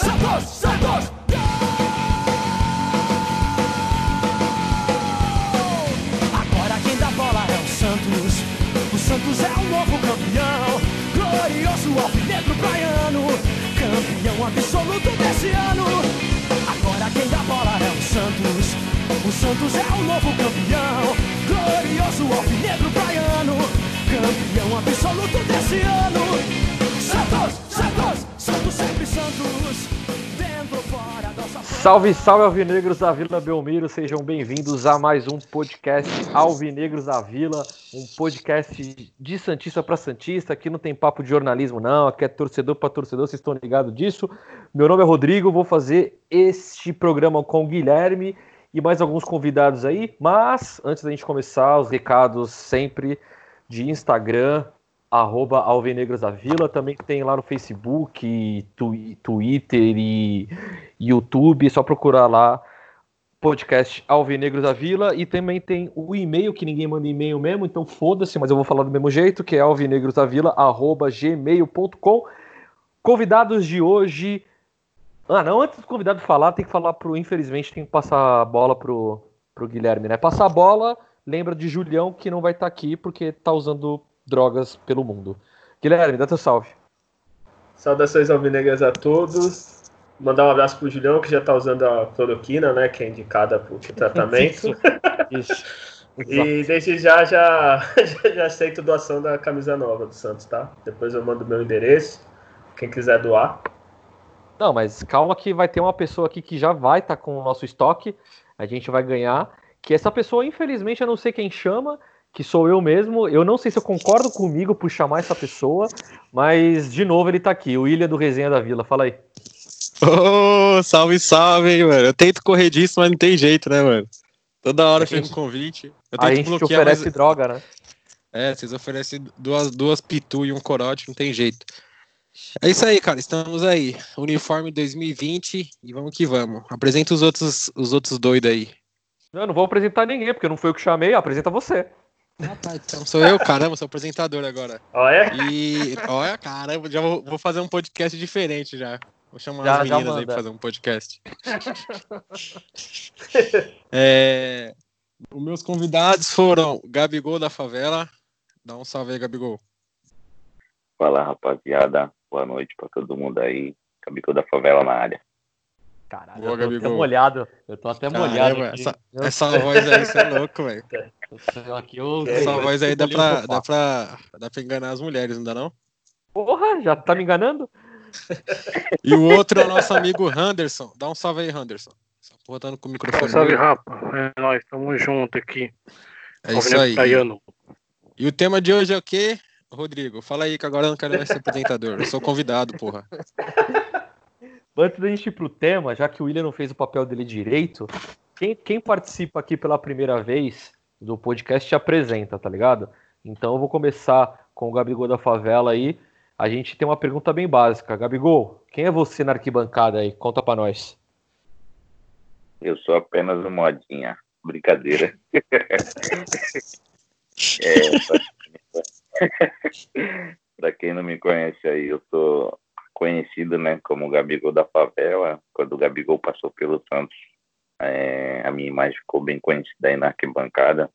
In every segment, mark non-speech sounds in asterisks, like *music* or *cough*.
Santos, Santos! Agora quem dá bola é o Santos. O Santos é o novo campeão. Glorioso alvinegro praiano. Campeão absoluto desse ano. Agora quem dá bola é o Santos. O Santos é o novo campeão. Glorioso alvinegro praiano. Campeão absoluto desse ano. Salve, salve alvinegros da Vila Belmiro, sejam bem-vindos a mais um podcast Alvinegros da Vila, um podcast de Santista para Santista, aqui não tem papo de jornalismo não, aqui é torcedor para torcedor, vocês estão ligados disso. Meu nome é Rodrigo, vou fazer este programa com o Guilherme e mais alguns convidados aí, mas antes da gente começar, os recados sempre de Instagram, arroba Alvinegros da Vila, também tem lá no Facebook, twi- Twitter e YouTube, é só procurar lá podcast Alvinegros da Vila e também tem o e-mail, que ninguém manda e-mail mesmo, então foda-se, mas eu vou falar do mesmo jeito, que é alvinegrosdavila, arroba gmail.com. Convidados de hoje... Ah, não, antes do convidado falar, tem que falar pro... Infelizmente, tem que passar a bola pro, pro Guilherme, né? Passar a bola, lembra de Julião, que não vai estar aqui porque tá usando drogas pelo mundo. Guilherme, dá teu salve. Saudações alvinegras a todos. Mandar um abraço pro Julião, que já tá usando a cloroquina, né? Que é indicada pro *laughs* tratamento. Isso. e desde já, já, *laughs* já, aceito doação da camisa nova do Santos, tá? Depois eu mando meu endereço. Quem quiser doar. Não, mas calma que vai ter uma pessoa aqui que já vai estar com o nosso estoque. A gente vai ganhar. Que essa pessoa, infelizmente, eu não sei quem chama, que sou eu mesmo. Eu não sei se eu concordo comigo por chamar essa pessoa, mas de novo ele tá aqui, o Ilha do Resenha da Vila. Fala aí. Ô, salve, salve, hein, mano. Eu tento correr disso, mas não tem jeito, né, mano? Toda hora A chega um gente- convite. Eu A tento gente te bloquear, oferece mas... droga, né? É, vocês oferecem duas, duas pitu e um corote, não tem jeito. É isso aí, cara. Estamos aí. Uniforme 2020 e vamos que vamos. Apresenta os outros, os outros doidos aí. Eu não vou apresentar ninguém, porque não foi eu que chamei, apresenta você. Ah, tá. Então sou eu, caramba, sou apresentador agora. Olha, E olha, caramba, já vou, vou fazer um podcast diferente já. Vou chamar Já- as meninas aí pra fazer um podcast. *laughs* é, os meus convidados foram Gabigol da Favela. Dá um salve aí, Gabigol. Fala rapaziada, boa noite pra todo mundo aí. Gabigol da favela na área. Caralho, Boa, eu tô até Gabigol. molhado. Eu tô até molhado. Caramba, essa, Eu- essa voz aí, você é louco, velho. eu- aqui eu- Essa eu- voz aí dá pra, dá, pra, dá pra enganar as mulheres, não dá não? Porra, já tá me enganando? *laughs* E o outro é o nosso amigo Henderson. Dá um salve aí, Henderson. Essa porra tá com o microfone. Salve, dele. rapa. É nóis, tamo junto aqui. É isso aí. E o tema de hoje é o quê? Rodrigo, fala aí que agora eu não quero mais ser apresentador. Eu sou convidado, porra. *laughs* Antes da gente ir pro tema, já que o William não fez o papel dele direito, quem, quem participa aqui pela primeira vez do podcast te apresenta, tá ligado? Então eu vou começar com o Gabigol da Favela aí. A gente tem uma pergunta bem básica. Gabigol, quem é você na arquibancada aí? Conta pra nós. Eu sou apenas uma modinha. Brincadeira. *laughs* é, pra... pra quem não me conhece aí, eu sou conhecido né, como Gabigol da Favela. Quando o Gabigol passou pelo Santos, é, a minha imagem ficou bem conhecida aí na arquibancada.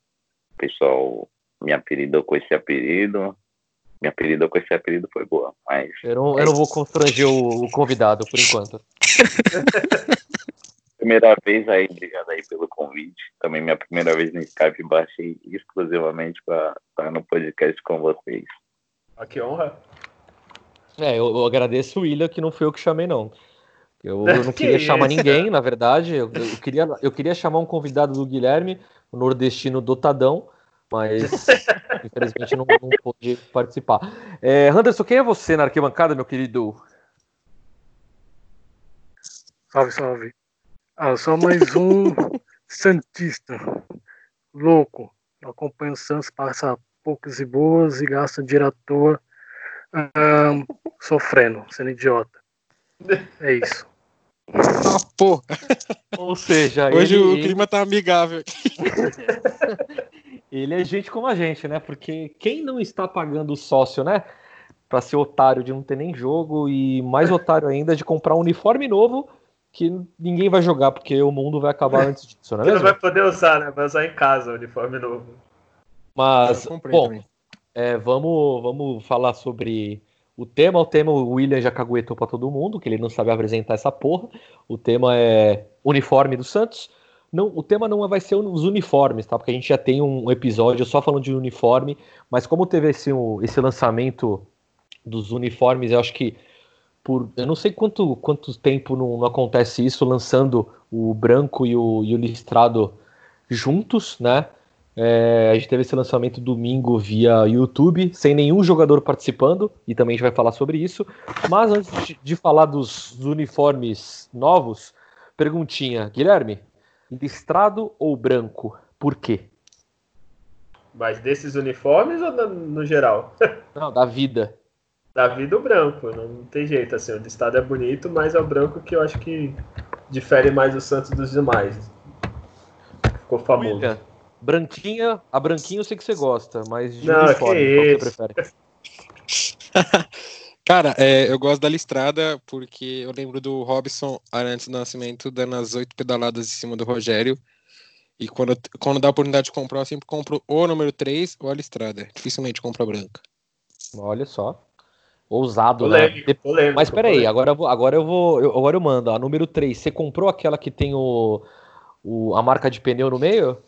O pessoal me apelidou com esse apelido. Me apelidou com esse apelido foi boa, mas Eu não, eu não vou constranger o, o convidado por enquanto. *laughs* Primeira vez aí, obrigado aí pelo convite. Também minha primeira vez no Skype, baixei exclusivamente para estar no podcast com vocês. ó, que honra. É, eu, eu agradeço o William, que não foi eu que chamei, não. Eu, eu *laughs* não Que queria chamar isso, ninguém, na verdade. Eu, eu queria, eu queria chamar um convidado do Guilherme, o nordestino dotadão, mas *laughs* infelizmente não, não pôde participar. É, Anderson, quem é você na arquibancada, meu querido? Salve, salve. Ah, eu sou mais um *laughs* Santista. Louco. Eu acompanho o Santos, passa poucas e boas e gasta dinheiro à toa. Ah, sofrendo, sendo idiota. É isso. Ah, porra. Ou seja, Hoje ele, o ele- clima tá amigável. *laughs* ele é gente como a gente, né? Porque quem não está pagando o sócio, né? para ser otário de não ter nem jogo e mais otário ainda de comprar um uniforme novo que ninguém vai jogar porque o mundo vai acabar antes disso, não é Você não vai poder usar, né? Vai usar em casa o uniforme novo. Mas, Eu comprei bom, também. É, vamos, vamos falar sobre o tema. O tema o William já caguetou pra todo mundo, que ele não sabe apresentar essa porra. O tema é uniforme do Santos. Não, o tema não vai ser os uniformes, tá? Porque a gente já tem um episódio só falando de uniforme, mas como teve esse, esse lançamento dos uniformes, eu acho que por eu não sei quanto, quanto tempo não, não acontece isso, lançando o branco e o, e o listrado juntos, né? É, a gente teve esse lançamento domingo via YouTube, sem nenhum jogador participando, e também a gente vai falar sobre isso. Mas antes de, falar dos, uniformes novos, perguntinha, Guilherme, listrado ou branco? Por quê? Mas desses uniformes ou no, no geral? *laughs* Não, da vida. Davi do branco, não tem jeito, assim, o listado é bonito, mas é o branco que eu acho que difere mais o Santos dos demais. Ficou famoso. William, branquinha, a branquinha eu sei que você gosta, mas de Não, uniforme, que qual você prefere? *laughs* Cara, é, eu gosto da listrada porque eu lembro do Robson antes do nascimento dando as oito pedaladas em cima do Rogério. E quando, quando dá a oportunidade de comprar, eu sempre compro ou o número 3 ou a listrada. Dificilmente compro a branca. Olha só. Ousado, né? Polêmico. Mas peraí, polêmico. agora eu vou, agora eu vou, eu- agora eu mando. A número 3, você comprou aquela que tem o, o- a marca de pneu no meio?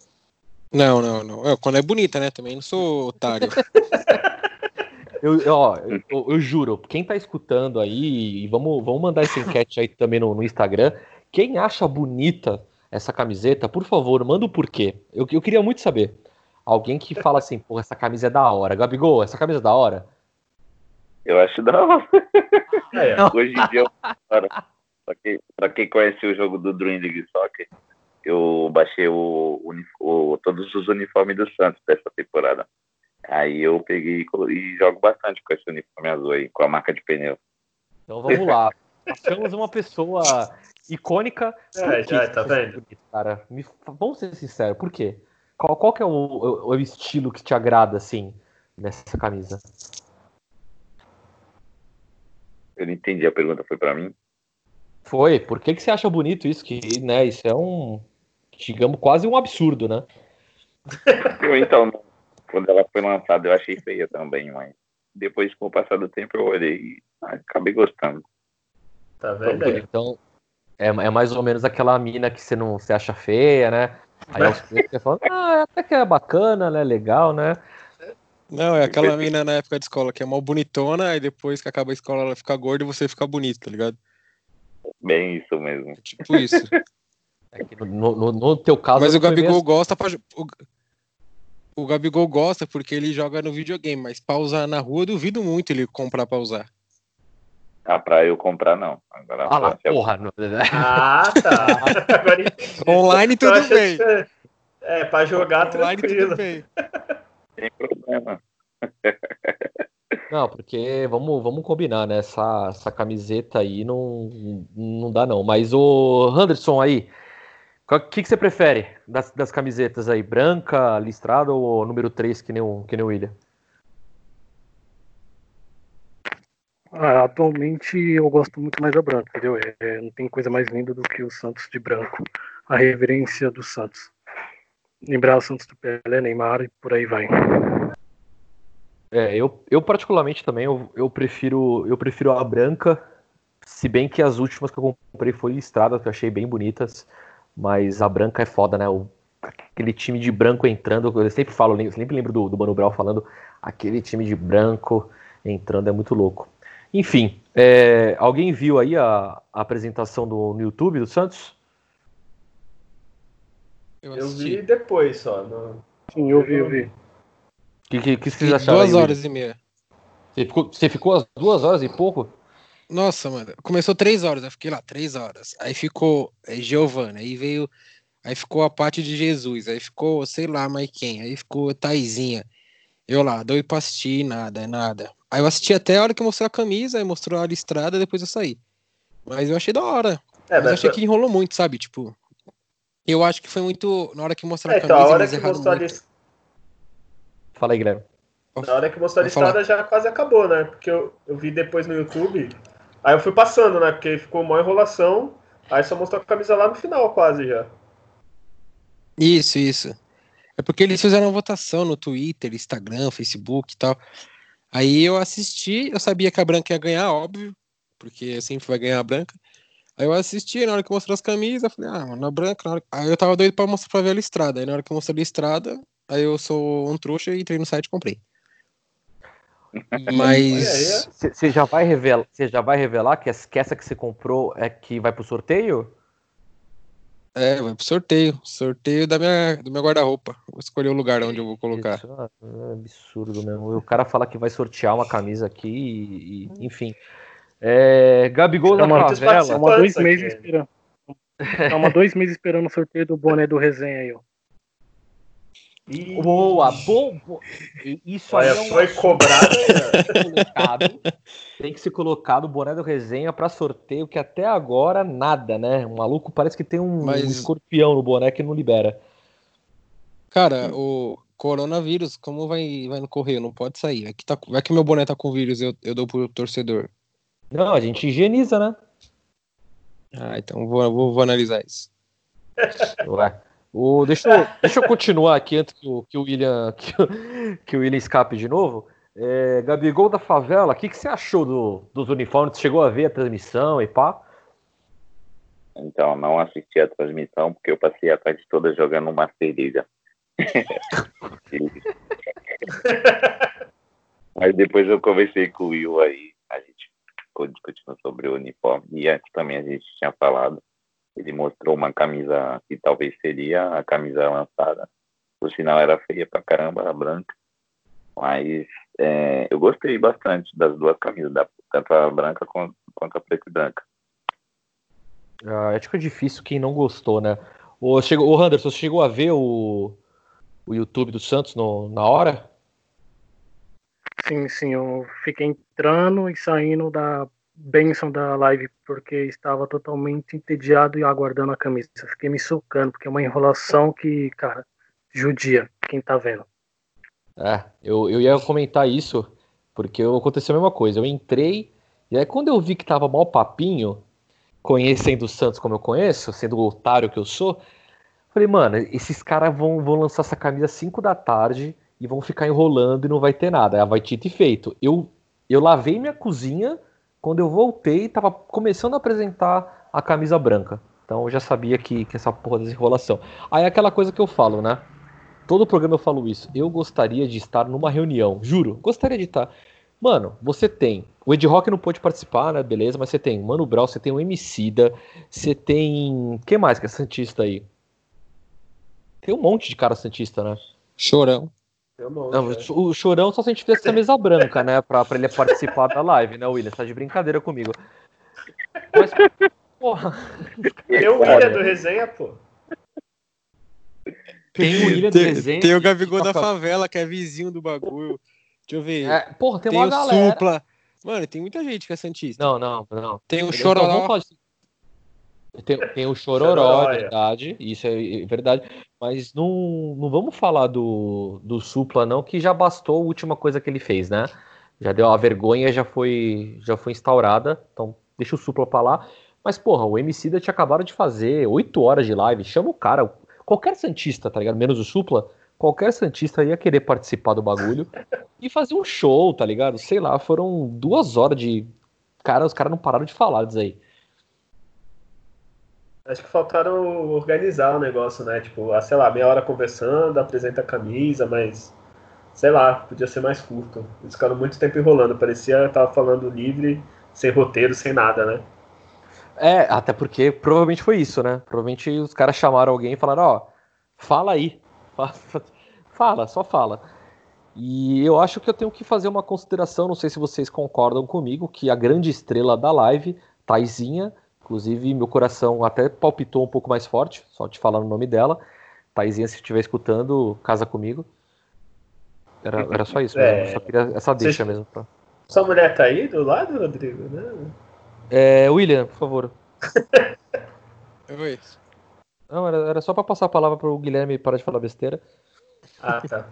Não, não, não. É, quando é bonita, né? Também não sou otário. *laughs* Eu, eu- ó, eu, eu- eu juro, quem tá escutando aí, e vamos, vamos mandar essa enquete aí também no, no Instagram. Quem acha bonita essa camiseta, por favor, manda o porquê. Eu, eu queria muito saber. Alguém que fala assim, pô, essa camisa é da hora. Gabigol, essa camisa é da hora? Eu acho da hora. Ó. Hoje em dia, para, pra, quem, pra quem conhece o jogo do Dream League Soccer, eu baixei o, o- todos os uniformes do Santos dessa temporada. Aí eu peguei e jogo bastante com esse uniforme azul aí, com a marca de pneu. Então vamos lá. Achamos uma pessoa icônica. É, já, tá vendo? bonito, cara? Me vamos ser sinceros, por quê? Qual, qual que é o, o- o estilo que te agrada, assim, nessa camisa? Eu não entendi a pergunta, foi pra mim? Foi, por que, que você acha bonito isso? Que, né, isso é um, digamos, quase um absurdo, né? Eu, então, quando ela foi lançada, eu achei feia também, mas depois, com o passar do tempo, eu olhei e acabei gostando. Tá vendo aí? Então, é, é mais ou menos aquela mina que você não você acha feia, né? Aí aos *laughs* poucos você fala, ah, até que é bacana, né? Legal, né? Não, é aquela mina na época de escola que é mal bonitona, e depois que acaba a escola ela fica gorda e você fica bonito, tá ligado? Bem isso mesmo. É tipo isso. *laughs* É no, no, no teu caso. Mas o Gabigol mesmo- gosta pra. O, o Gabigol gosta porque ele joga no videogame, mas pra usar na rua eu duvido muito ele comprar pra usar. Ah, pra eu comprar, não. Agora, Ah lá, eu- porra. não- Ah, tá. *laughs* Online tudo bem. que- É, pra jogar Online tranquilo. tudo bem. *laughs* Tem problema. Não, porque vamos, vamos combinar, né? Essa, essa camiseta aí não, não dá, não. Mas o Anderson aí, o que, que você prefere das, das camisetas aí? Branca, listrada ou número 3, que nem o, que nem o William? Ah, atualmente eu gosto muito mais da branca, entendeu? É, é, não tem coisa mais linda do que o Santos de branco. A reverência do Santos. Lembrar o Santos do Pelé, Neymar e por aí vai. É, eu, eu particularmente também, eu, eu prefiro eu prefiro a branca, se bem que as últimas que eu comprei foi listradas, que eu achei bem bonitas, mas a branca é foda, né? O, aquele time de branco entrando, eu sempre falo, eu sempre lembro do, do Mano Brown falando, aquele time de branco entrando é muito louco. Enfim, é, alguém viu aí a, a apresentação do, no YouTube do Santos? Eu Eu vi depois só. no- Sim, eu vi, eu vi. O que, que, que vocês acharam? duas aí, horas e meia. Você ficou, você ficou às duas horas e pouco? Nossa, mano. Começou três horas, eu fiquei lá três horas. Aí ficou é, Giovana, aí veio. Aí ficou a parte de Jesus, aí ficou, sei lá, mais quem. Aí ficou Taizinha. Eu lá, doido pra assistir, nada, nada. Aí eu assisti até a hora que mostrou a camisa, aí mostrou a listrada, depois eu saí. Mas eu achei da hora. É, Mas achei que enrolou muito, sabe? Tipo. Eu acho que foi muito. Na hora que mostraram É, a então, camisa, a hora que mostrou a muito. lis- Fala aí, Guilherme. Na hora que mostrou a listrada já quase acabou, né? Porque eu, eu vi depois no YouTube. Aí eu fui passando, né? Porque ficou uma enrolação. Aí só mostrou a camisa lá no final, quase já. Isso, isso. É porque eles fizeram votação no Twitter, Instagram, Facebook e tal. Aí eu assisti, eu sabia que a branca ia ganhar, óbvio, porque sempre vai ganhar a branca. Aí eu assisti, na hora que mostrou as camisas, eu falei, ah, mano, a branca. na hora- Aí eu tava doido pra mostrar pra ver a listrada. Aí na hora que eu mostrei a listrada, aí eu sou um trouxa e entrei no site e comprei. Mas. Você já vai revelar, você já vai revelar que, essa- que você comprou é que vai pro sorteio? É, vai pro sorteio. Sorteio da minha, do meu guarda-roupa. Vou escolher o lugar onde eu vou colocar. Isso é absurdo mesmo. O cara fala que vai sortear uma camisa aqui e, e- enfim. É, Gabigol Chama- muitos favela. Estamos há dois meses esperando. Estamos há dois meses esperando o sorteio do boné do resenha aí, ó. E... Boa, bom, bo- Isso aí Olha, é um foi cobrado. tem que ser colocado. O boné do resenha pra sorteio, que até agora nada, né? O maluco parece que tem um, Mas- um escorpião no boné que não libera. Cara, o coronavírus, como vai, vai no correio? Não pode sair. Vai que, tá, vai que meu boné tá com vírus, eu, eu dou pro torcedor. Não, a gente higieniza, né? Ah, então vou, vou, vou analisar isso. Ué. O, deixa, eu, deixa eu continuar aqui antes que o, que o William que, o- que o William escape de novo. É, Gabigol da favela, o que, que você achou do- dos uniformes? Você chegou a ver a transmissão e pá? Então, não assisti a transmissão porque eu passei a tarde toda jogando uma cerilha. *laughs* Mas depois eu conversei com o Will aí, a gente ficou discutindo sobre o uniforme. E antes também a gente tinha falado. Ele mostrou uma camisa que talvez seria a camisa lançada. Por sinal, era feia pra caramba, a branca. Mas é, eu gostei bastante das duas camisas, da, tanto a branca quanto, quanto a preta e branca. Ah, acho que é difícil quem não gostou, né? O, chegou, o Anderson, você chegou a ver o, o YouTube do Santos no- na hora? Sim, sim, eu fiquei entrando e saindo da bênção da live porque estava totalmente entediado e aguardando a camisa. Fiquei me socando, porque é uma enrolação que, cara, judia quem tá vendo. É, eu, eu ia comentar isso, porque aconteceu a mesma coisa. Eu entrei, e aí quando eu vi que tava mal papinho, conhecendo o Santos como eu conheço, sendo o otário que eu sou, falei, mano, esses caras vão, vão lançar essa camisa às 5 da tarde e vão ficar enrolando e não vai ter nada. Vai dito e feito. Eu, eu lavei minha cozinha, quando eu voltei, tava começando a apresentar a camisa branca. Então eu já sabia que, que essa porra dessa enrolação. Aí é aquela coisa que eu falo, né? Todo programa eu falo isso. Eu gostaria de estar numa reunião, juro, gostaria de estar. Mano, você tem. O Ed Rock não pôde participar, né? Beleza, mas você tem Mano Brown, você tem o Emicida, você tem. Quem mais que é Santista aí? Tem um monte de cara Santista, né? Chorão. Monte, Não, né? o Chorão só se a gente fizesse essa mesa branca, né? Pra, pra ele participar da live, né, William? Você tá de brincadeira comigo. Mas, porra, Tem o William do resenha, pô. tem o William do Tem, Resenha. tem o Gabigol da favela, que é vizinho do bagulho. Deixa eu ver. É, porra, tem, tem uma o galera. Supla. Mano, tem muita gente que é Santista. Não, não, não. Tem o Chororó. Tem, tem o Chororó, é é. verdade. Isso é verdade. Mas não, não vamos falar do, do Supla, não, que já bastou a última coisa que ele fez, né? Já deu a vergonha, já foi, já foi instaurada. Então, deixa o Supla pra lá. Mas, porra, o MC da tinha acabado de fazer oito horas de live. Chama o cara. Qualquer Santista, tá ligado? Menos o Supla. Qualquer Santista ia querer participar do bagulho e fazer um show, tá ligado? Sei lá, foram duas horas de. Cara, os caras não pararam de falar disso aí. Acho que faltaram organizar o negócio, né? Tipo, ah, sei lá, meia hora conversando, apresenta a camisa, mas sei lá, podia ser mais curto. Eles ficaram muito tempo enrolando, parecia tava falando livre, sem roteiro, sem nada, né? É, até porque provavelmente foi isso, né? Provavelmente os caras chamaram alguém e falaram, ó, fala aí. *laughs* Fa- Fala, só fala. E eu acho que eu tenho que fazer uma consideração, não sei se vocês concordam comigo, que a grande estrela da live, Taizinha, inclusive meu coração até palpitou um pouco mais forte, só te falar o nome dela. Taizinha, se estiver escutando, casa comigo. Era, era só isso, mesmo, É. só queria essa deixa mesmo. Pra... Sua mulher tá aí do lado, Rodrigo? Né? É, William, por favor. *laughs* Oi. Não, era, era só pra passar a palavra pro Guilherme parar de falar besteira. Ah, tá.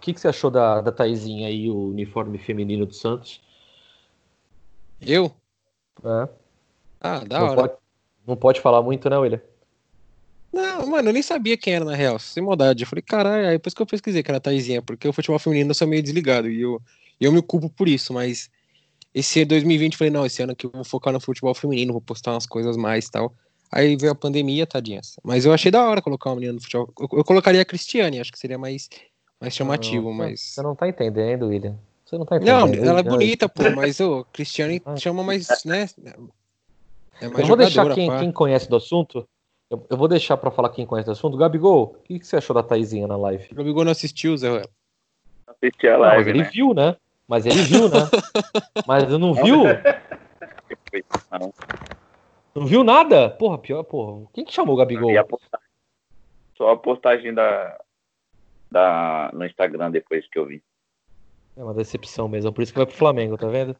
que, que você achou da, da Taizinha aí, o uniforme feminino do Santos? Eu? É. Ah, da não, hora. pode, não pode falar muito, né, William? Não, mano, eu nem sabia quem era na real, sem maldade. Eu falei, caralho, aí depois que eu pesquisei que era a Taizinha, porque o futebol feminino eu sou meio desligado e eu, eu me culpo por isso, mas esse ano 2020 eu falei, não, esse ano aqui eu vou focar no futebol feminino, vou postar umas coisas mais e tal. Aí veio a pandemia, tadinhas. Mas eu achei da hora colocar uma menina no futebol. Eu, eu colocaria a Cristiane, acho que seria mais, mais chamativo, Não, mas. Você não tá entendendo, William. Você não tá entendendo. Não, ela é Não, bonita, pô, *laughs* mas o Cristiane Ah. chama mais, né? É mais Eu vou deixar quem, quem conhece do assunto. Eu, eu vou deixar pra falar quem conhece do assunto. Gabigol, o que, que você achou da Taizinha na live? O Gabigol não assistiu, Zé. Assisti a Não, mas live, ele né? viu, né? Mas ele viu, né? *laughs* Mas não viu? Não, Não viu nada? Porra, pior, porra. Quem que chamou o Gabigol? a. Só a postagem da, da, no Instagram depois que eu vi. É uma decepção mesmo, por isso que vai pro Flamengo, tá vendo?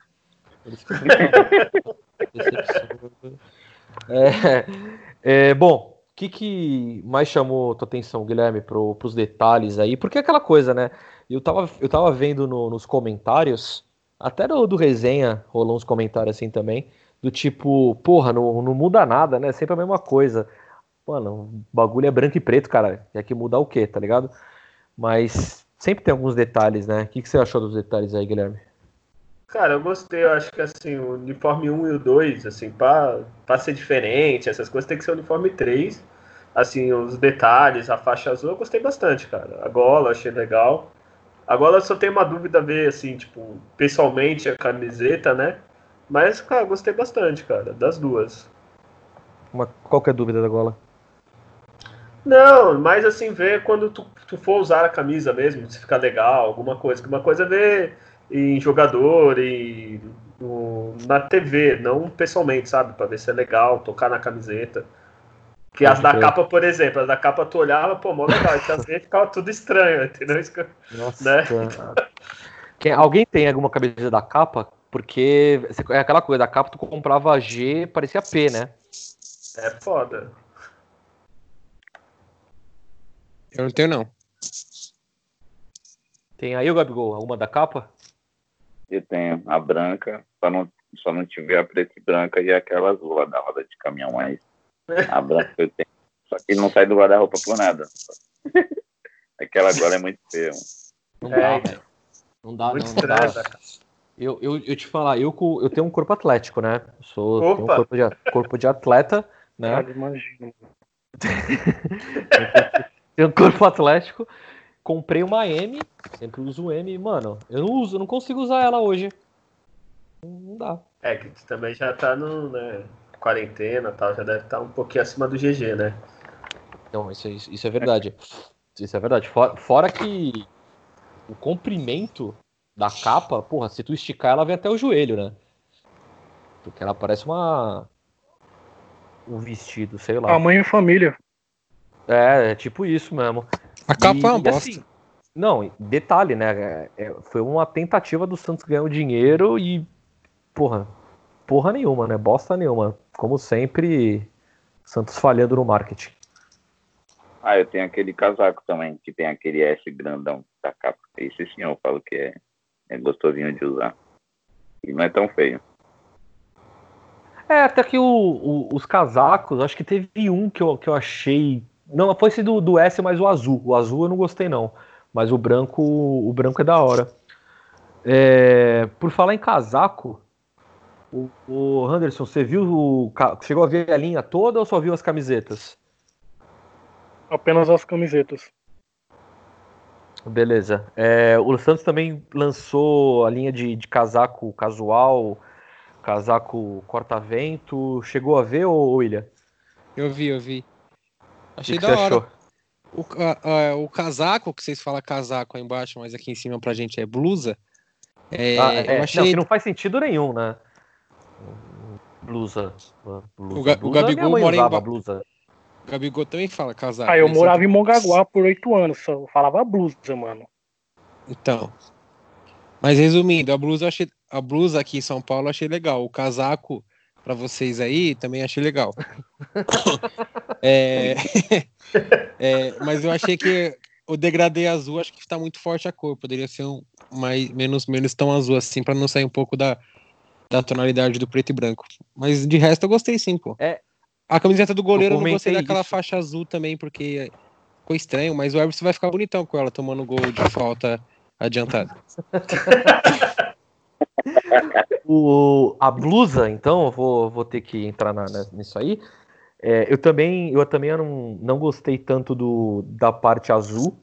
Por isso que vai pro Flamengo. Decepção. É, é, bom, o que, que mais chamou tua atenção, Guilherme, pro, pros detalhes aí? Porque é aquela coisa, né? Eu tava, eu tava vendo no- nos comentários, até do, do resenha rolou uns comentários assim também, do tipo, porra, não, não muda nada, né? Sempre a mesma coisa. Mano, o bagulho é branco e preto, cara. Tem que mudar o quê, tá ligado? Mas sempre tem alguns detalhes, né? O que, que você achou dos detalhes aí, Guilherme? Cara, eu gostei, eu acho que assim, o uniforme 1 e o 2, assim, pra, pra ser diferente, essas coisas tem que ser o uniforme 3. Assim, os detalhes, a faixa azul, eu gostei bastante, cara. A gola, achei legal. Agora eu só tenho uma dúvida a ver, assim, tipo, pessoalmente a camiseta, né? Mas, cara, eu gostei bastante, cara, das duas. Uma, qual que é a dúvida da gola? Não, mas assim, ver quando tu, tu for usar a camisa mesmo, se ficar legal, alguma coisa. Que Uma coisa é ver em jogador e no- na TV, não pessoalmente, sabe? Pra ver se é legal, tocar na camiseta. Que as da capa, por exemplo, as da capa tu olhava, pô, mó legal, e às vezes ficava tudo estranho, entendeu? Nossa. Né? *laughs* Quem, alguém tem alguma camisa da capa? Porque é aquela coisa, da capa tu comprava G, parecia P, né? É foda. Eu não tenho, não. Tem aí o Gabigol, alguma da capa? Eu tenho a branca, só não, só não tiver a preta e branca e aquela azul lá da roda de caminhão, mas a branca eu tenho. Só que não sai do guarda-roupa por nada. *laughs* Aquela agora é muito feia. mano. Não É, dá, então. velho. Não dá, Muito não, não dá. Eu, eu, eu te falar, eu, eu tenho um corpo atlético, né? Eu sou, tenho um corpo de, corpo de atleta, né? Cara, imagina. *laughs* *laughs* Tenho um corpo atlético. Comprei uma M, sempre uso M, mano. Eu não uso, eu não consigo usar ela hoje. Não dá. É que tu também já tá no, né, quarentena e tal, já deve estar um pouquinho acima do GG, né? Então, isso, isso, isso é verdade. Isso é verdade. Fora, fora que o comprimento da capa, porra, se tu esticar, ela vem até o joelho, né? Porque ela parece uma. Um vestido, sei lá. Tamanho e família. É, é tipo isso mesmo. A capa é uma E, bosta. assim, não, detalhe, né? é- é- foi uma tentativa do Santos ganhar o dinheiro e. Porra, porra nenhuma, né? Bosta nenhuma. Como sempre, Santos falhando no marketing. Ah, eu tenho aquele casaco também, que tem aquele S grandão da capa. Esse sim eu falo que é, é gostosinho de usar. E não é tão feio. É, até que o- o- os casacos, acho que teve um que eu, que eu achei. Não, foi esse do, do S, mas o azul. O azul eu não gostei, não. Mas o branco, o branco é da hora. É, por falar em casaco, o, o Anderson, você viu o. Chegou a ver a linha toda ou só viu as camisetas? Apenas as camisetas. Beleza. É, o Santos também lançou a linha de, de casaco casual, casaco corta-vento. Chegou a ver, ô William? Eu vi, eu vi. O Achei que, da hora. achou? O, ca- ah, o casaco, que vocês falam casaco aí embaixo, mas aqui em cima pra gente é blusa. É, Ah, é, eu Não, achei. que não faz sentido nenhum, né? Blusa. blusa. O Ga- o blusa, Gabigol minha mãe mora em blusa. O Gabigol também fala casaco. Ah, eu Ele morava em Mongaguá por oito anos, só falava blusa, mano. Então. Mas resumindo, a blusa, eu achei... a blusa aqui em São Paulo eu achei legal. O casaco pra vocês aí também achei legal. *laughs* É, *laughs* é, mas eu achei que o degradê azul acho que tá muito forte a cor. Poderia ser um mais, menos, menos tão azul assim, para não sair um pouco da, da tonalidade do preto e branco. Mas de resto eu gostei sim, pô. É. A camiseta do goleiro eu não gostei daquela isso. faixa azul também, porque ficou estranho, mas o Everton vai ficar bonitão com ela tomando gol de falta adiantada. *laughs* *laughs* O, a blusa, então, eu vou, vou ter que entrar na- na- nisso aí. É, eu também, eu também não, não gostei tanto do, da parte azul.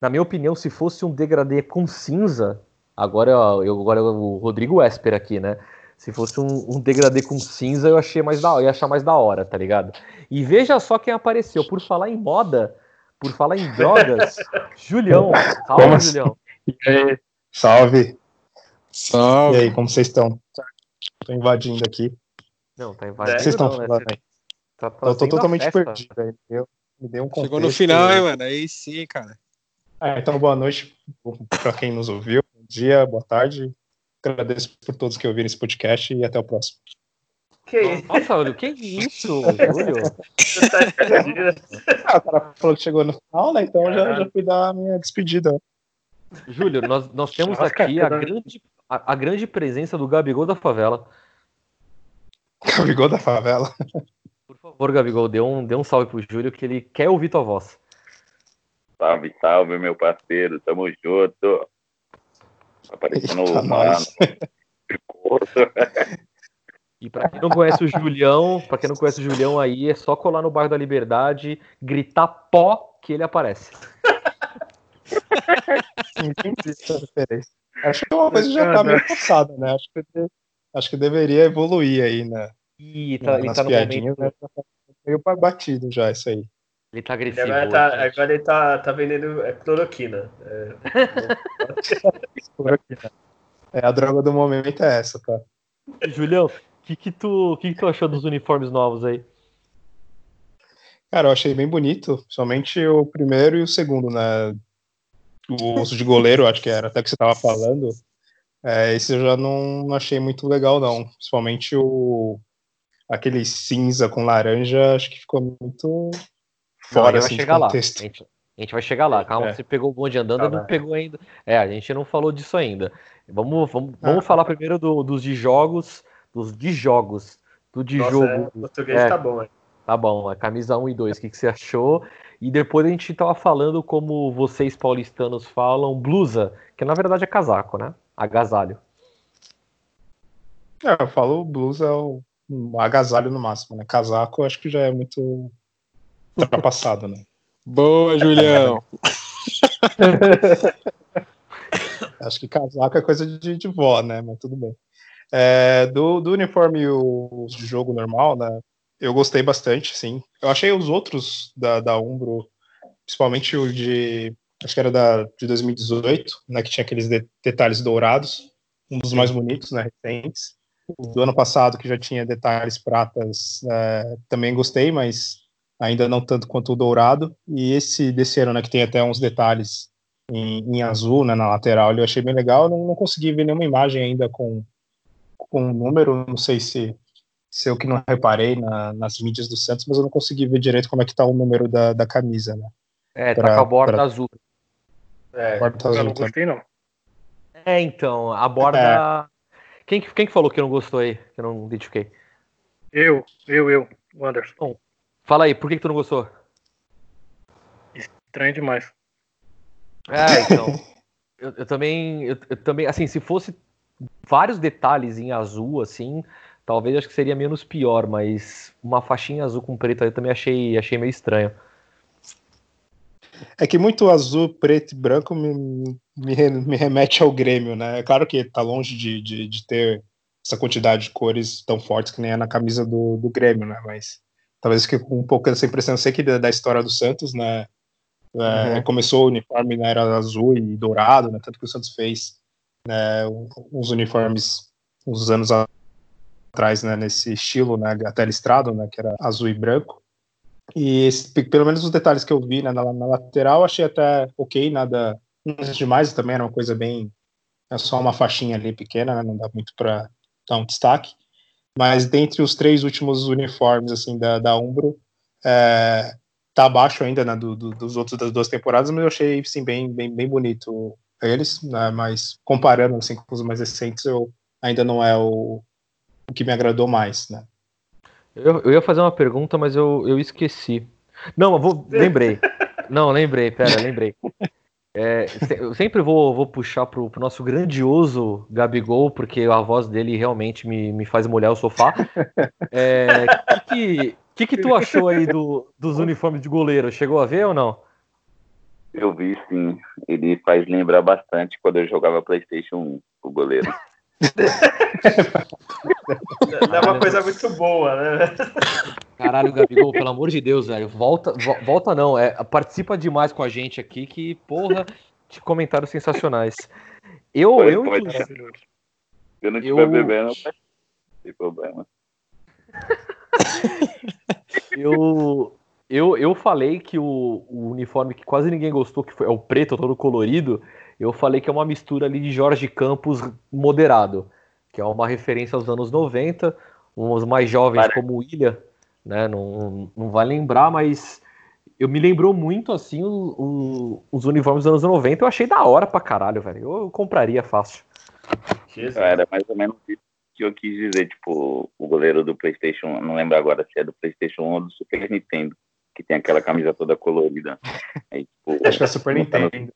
Na minha opinião, se fosse um degradê com cinza, agora eu agora o Rodrigo Esper aqui, né? Se fosse um, um degradê com cinza, eu achei mais da eu ia achar mais da hora, tá ligado? E veja só quem apareceu. Por falar em moda, por falar em drogas, *laughs* Julião. Salve, Como assim? Julião. E aí, salve. E aí, como vocês estão? Tô invadindo aqui. Não, tá O invadindo. que vocês estão né? falando aí? tá Eu tô a totalmente perdido aí. Eu, me deu um contexto. chegou no final, hein, mano? Aí sim, cara. Ah, então, boa noite para quem nos ouviu. Bom dia, boa tarde. Agradeço por todos que ouviram esse podcast e até o próximo. Que isso? Nossa, olha, que isso, Júlio? Tá? Ah, o cara falou que chegou no final, né? Então eu já, já fui dar a minha despedida. Júlio, nós, nós temos Nossa, aqui a cara, grande, a, a grande presença do Gabigol da favela. Gabigol da favela. Por favor, Gabigol, dê um, dê um salve pro Júlio que ele quer ouvir tua voz. Salve, salve, meu parceiro. Tamo junto. Tá parecendo Eita, o mano. *laughs* E pra quem não conhece o Julião, para quem não conhece o Julião aí, é só colar no bairro da Liberdade, gritar pó que ele aparece. Entendi essa referência. Acho que é uma coisa que já tá meio passada, né? Acho que, acho que deveria evoluir aí, né? E tá, ele tá no momento, né? Tá meio batido já isso aí. ele tá Ele agressivo. agora, tá, hoje. agora ele tá, tá vendendo é, cloroquina. É, Por aqui, né? É, a droga do momento é essa, cara. Julião, o que que tu, que que tu achou dos uniformes novos aí? Cara, eu achei bem bonito, somente o primeiro e o segundo, né? O uso de goleiro, acho que era até que você tava falando. É, esse eu já não, não achei muito legal, não. Principalmente o aquele cinza com laranja, acho que ficou muito Não, fora vai assim, de chegar lá. A contexto. gente, a gente vai chegar lá. Calma, É. você pegou o bonde andando, Tá não pegou ainda. É, a gente não falou disso ainda. Vamos, vamos, Ah. vamos falar primeiro do- dos de jogos, dos de jogos, do de nossa, jogo. é, o português É. tá bom, hein? Tá bom, a camisa 1 e 2, o que, que você achou? E depois a gente tava falando como vocês paulistanos falam, blusa, que na verdade é casaco, né? Agasalho. É, eu falo blusa é o um agasalho no máximo, né? Casaco eu acho que já é muito ultrapassado, né? *laughs* Boa, Julião. *laughs* Acho que casaco é coisa de, de vó, né? Mas tudo bem. É, do, do uniforme e o de jogo normal, né? Eu gostei bastante, sim. Eu achei os outros da, da Umbro, principalmente o de. Acho que era da, de 2018, né? Que tinha aqueles de- detalhes dourados, um dos mais bonitos, né? Recentes. O do ano passado, que já tinha detalhes pratas, é, também gostei, mas ainda não tanto quanto o dourado. E esse desse ano, né? Que tem até uns detalhes em, em azul, né, na lateral, eu achei bem legal. Não, não consegui ver nenhuma imagem ainda com com um número, não sei se se eu que não reparei na- nas mídias do Santos, mas eu não consegui ver direito como é que tá o número da, da camisa, né? É, tá Pra- com a borda pra- azul. É, Eu azul não também. gostei, não. É, então, a borda. Quem, que- quem que falou que não gostou aí? Que eu não identifiquei. Eu, eu, eu, o Anderson. Fala aí, por que, que tu não gostou? Estranho demais. É, então. eu, eu também. Eu, eu também, assim, se fosse vários detalhes em azul, assim, talvez acho que seria menos pior, mas uma faixinha azul com preto aí também achei, achei meio estranho. É que muito azul, preto e branco me, me, me remete ao Grêmio, né? É claro que tá longe de, de, de ter essa quantidade de cores tão fortes que nem é na camisa do, do Grêmio, né? Mas talvez fique com um pouco dessa impressão. Eu sei que da, da história do Santos, né? é, Uhum. Começou o uniforme na era azul e dourado, né? Tanto que o Santos fez né, uns uniformes uns anos atrás, né? Nesse estilo, né? Até listrado, né? Que era azul e branco. E esse- pe- pelo menos os detalhes que eu vi né, na, na lateral, achei até ok, nada nada demais. Também era uma coisa bem. É só uma faixinha ali pequena, né, não dá muito para dar um destaque. Mas dentre os três últimos uniformes assim da, da Umbro, é, tá abaixo ainda né, do, do, dos outros das duas temporadas, mas eu achei sim bem, bem, bem bonito eles, né, mas comparando assim com os mais recentes, eu ainda não é o, o que me agradou mais, né? Eu, eu ia fazer uma pergunta, mas eu, eu esqueci. Não, eu vou, lembrei. *laughs* Não, lembrei, pera, lembrei. É, eu sempre vou, vou puxar pro, pro nosso grandioso Gabigol, porque a voz dele realmente me, me faz molhar o sofá. É, que, que, que tu achou aí do, dos uniformes de goleiro? Chegou a ver ou não? Eu vi sim. Ele faz lembrar bastante quando eu jogava PlayStation 1, o goleiro. *laughs* Não é uma coisa muito boa, né? Caralho, Gabigol, pelo amor de Deus, velho. Volta, vo- volta não, é, participa demais com a gente aqui, que, porra, de comentários sensacionais. Eu, Foi, eu, inclusive, Se eu não estiver Eu- bebendo, não tem problema. *laughs* eu, eu, eu falei que o, o uniforme que quase ninguém gostou, que foi é o preto, todo colorido, eu falei que é uma mistura ali de Jorge Campos moderado, que é uma referência aos anos 90, uns mais jovens Para. como o William, né, não, não vai lembrar, mas eu me lembrou muito, assim, o- o- os uniformes dos anos 90, eu achei da hora pra caralho, velho, eu compraria fácil. Era mais ou menos isso que eu quis dizer, tipo, o goleiro do Playstation, não lembro agora se é do Playstation 1 ou do Super Nintendo, que tem aquela camisa toda colorida. *laughs* Aí, tipo, Acho que é Super anos- Nintendo.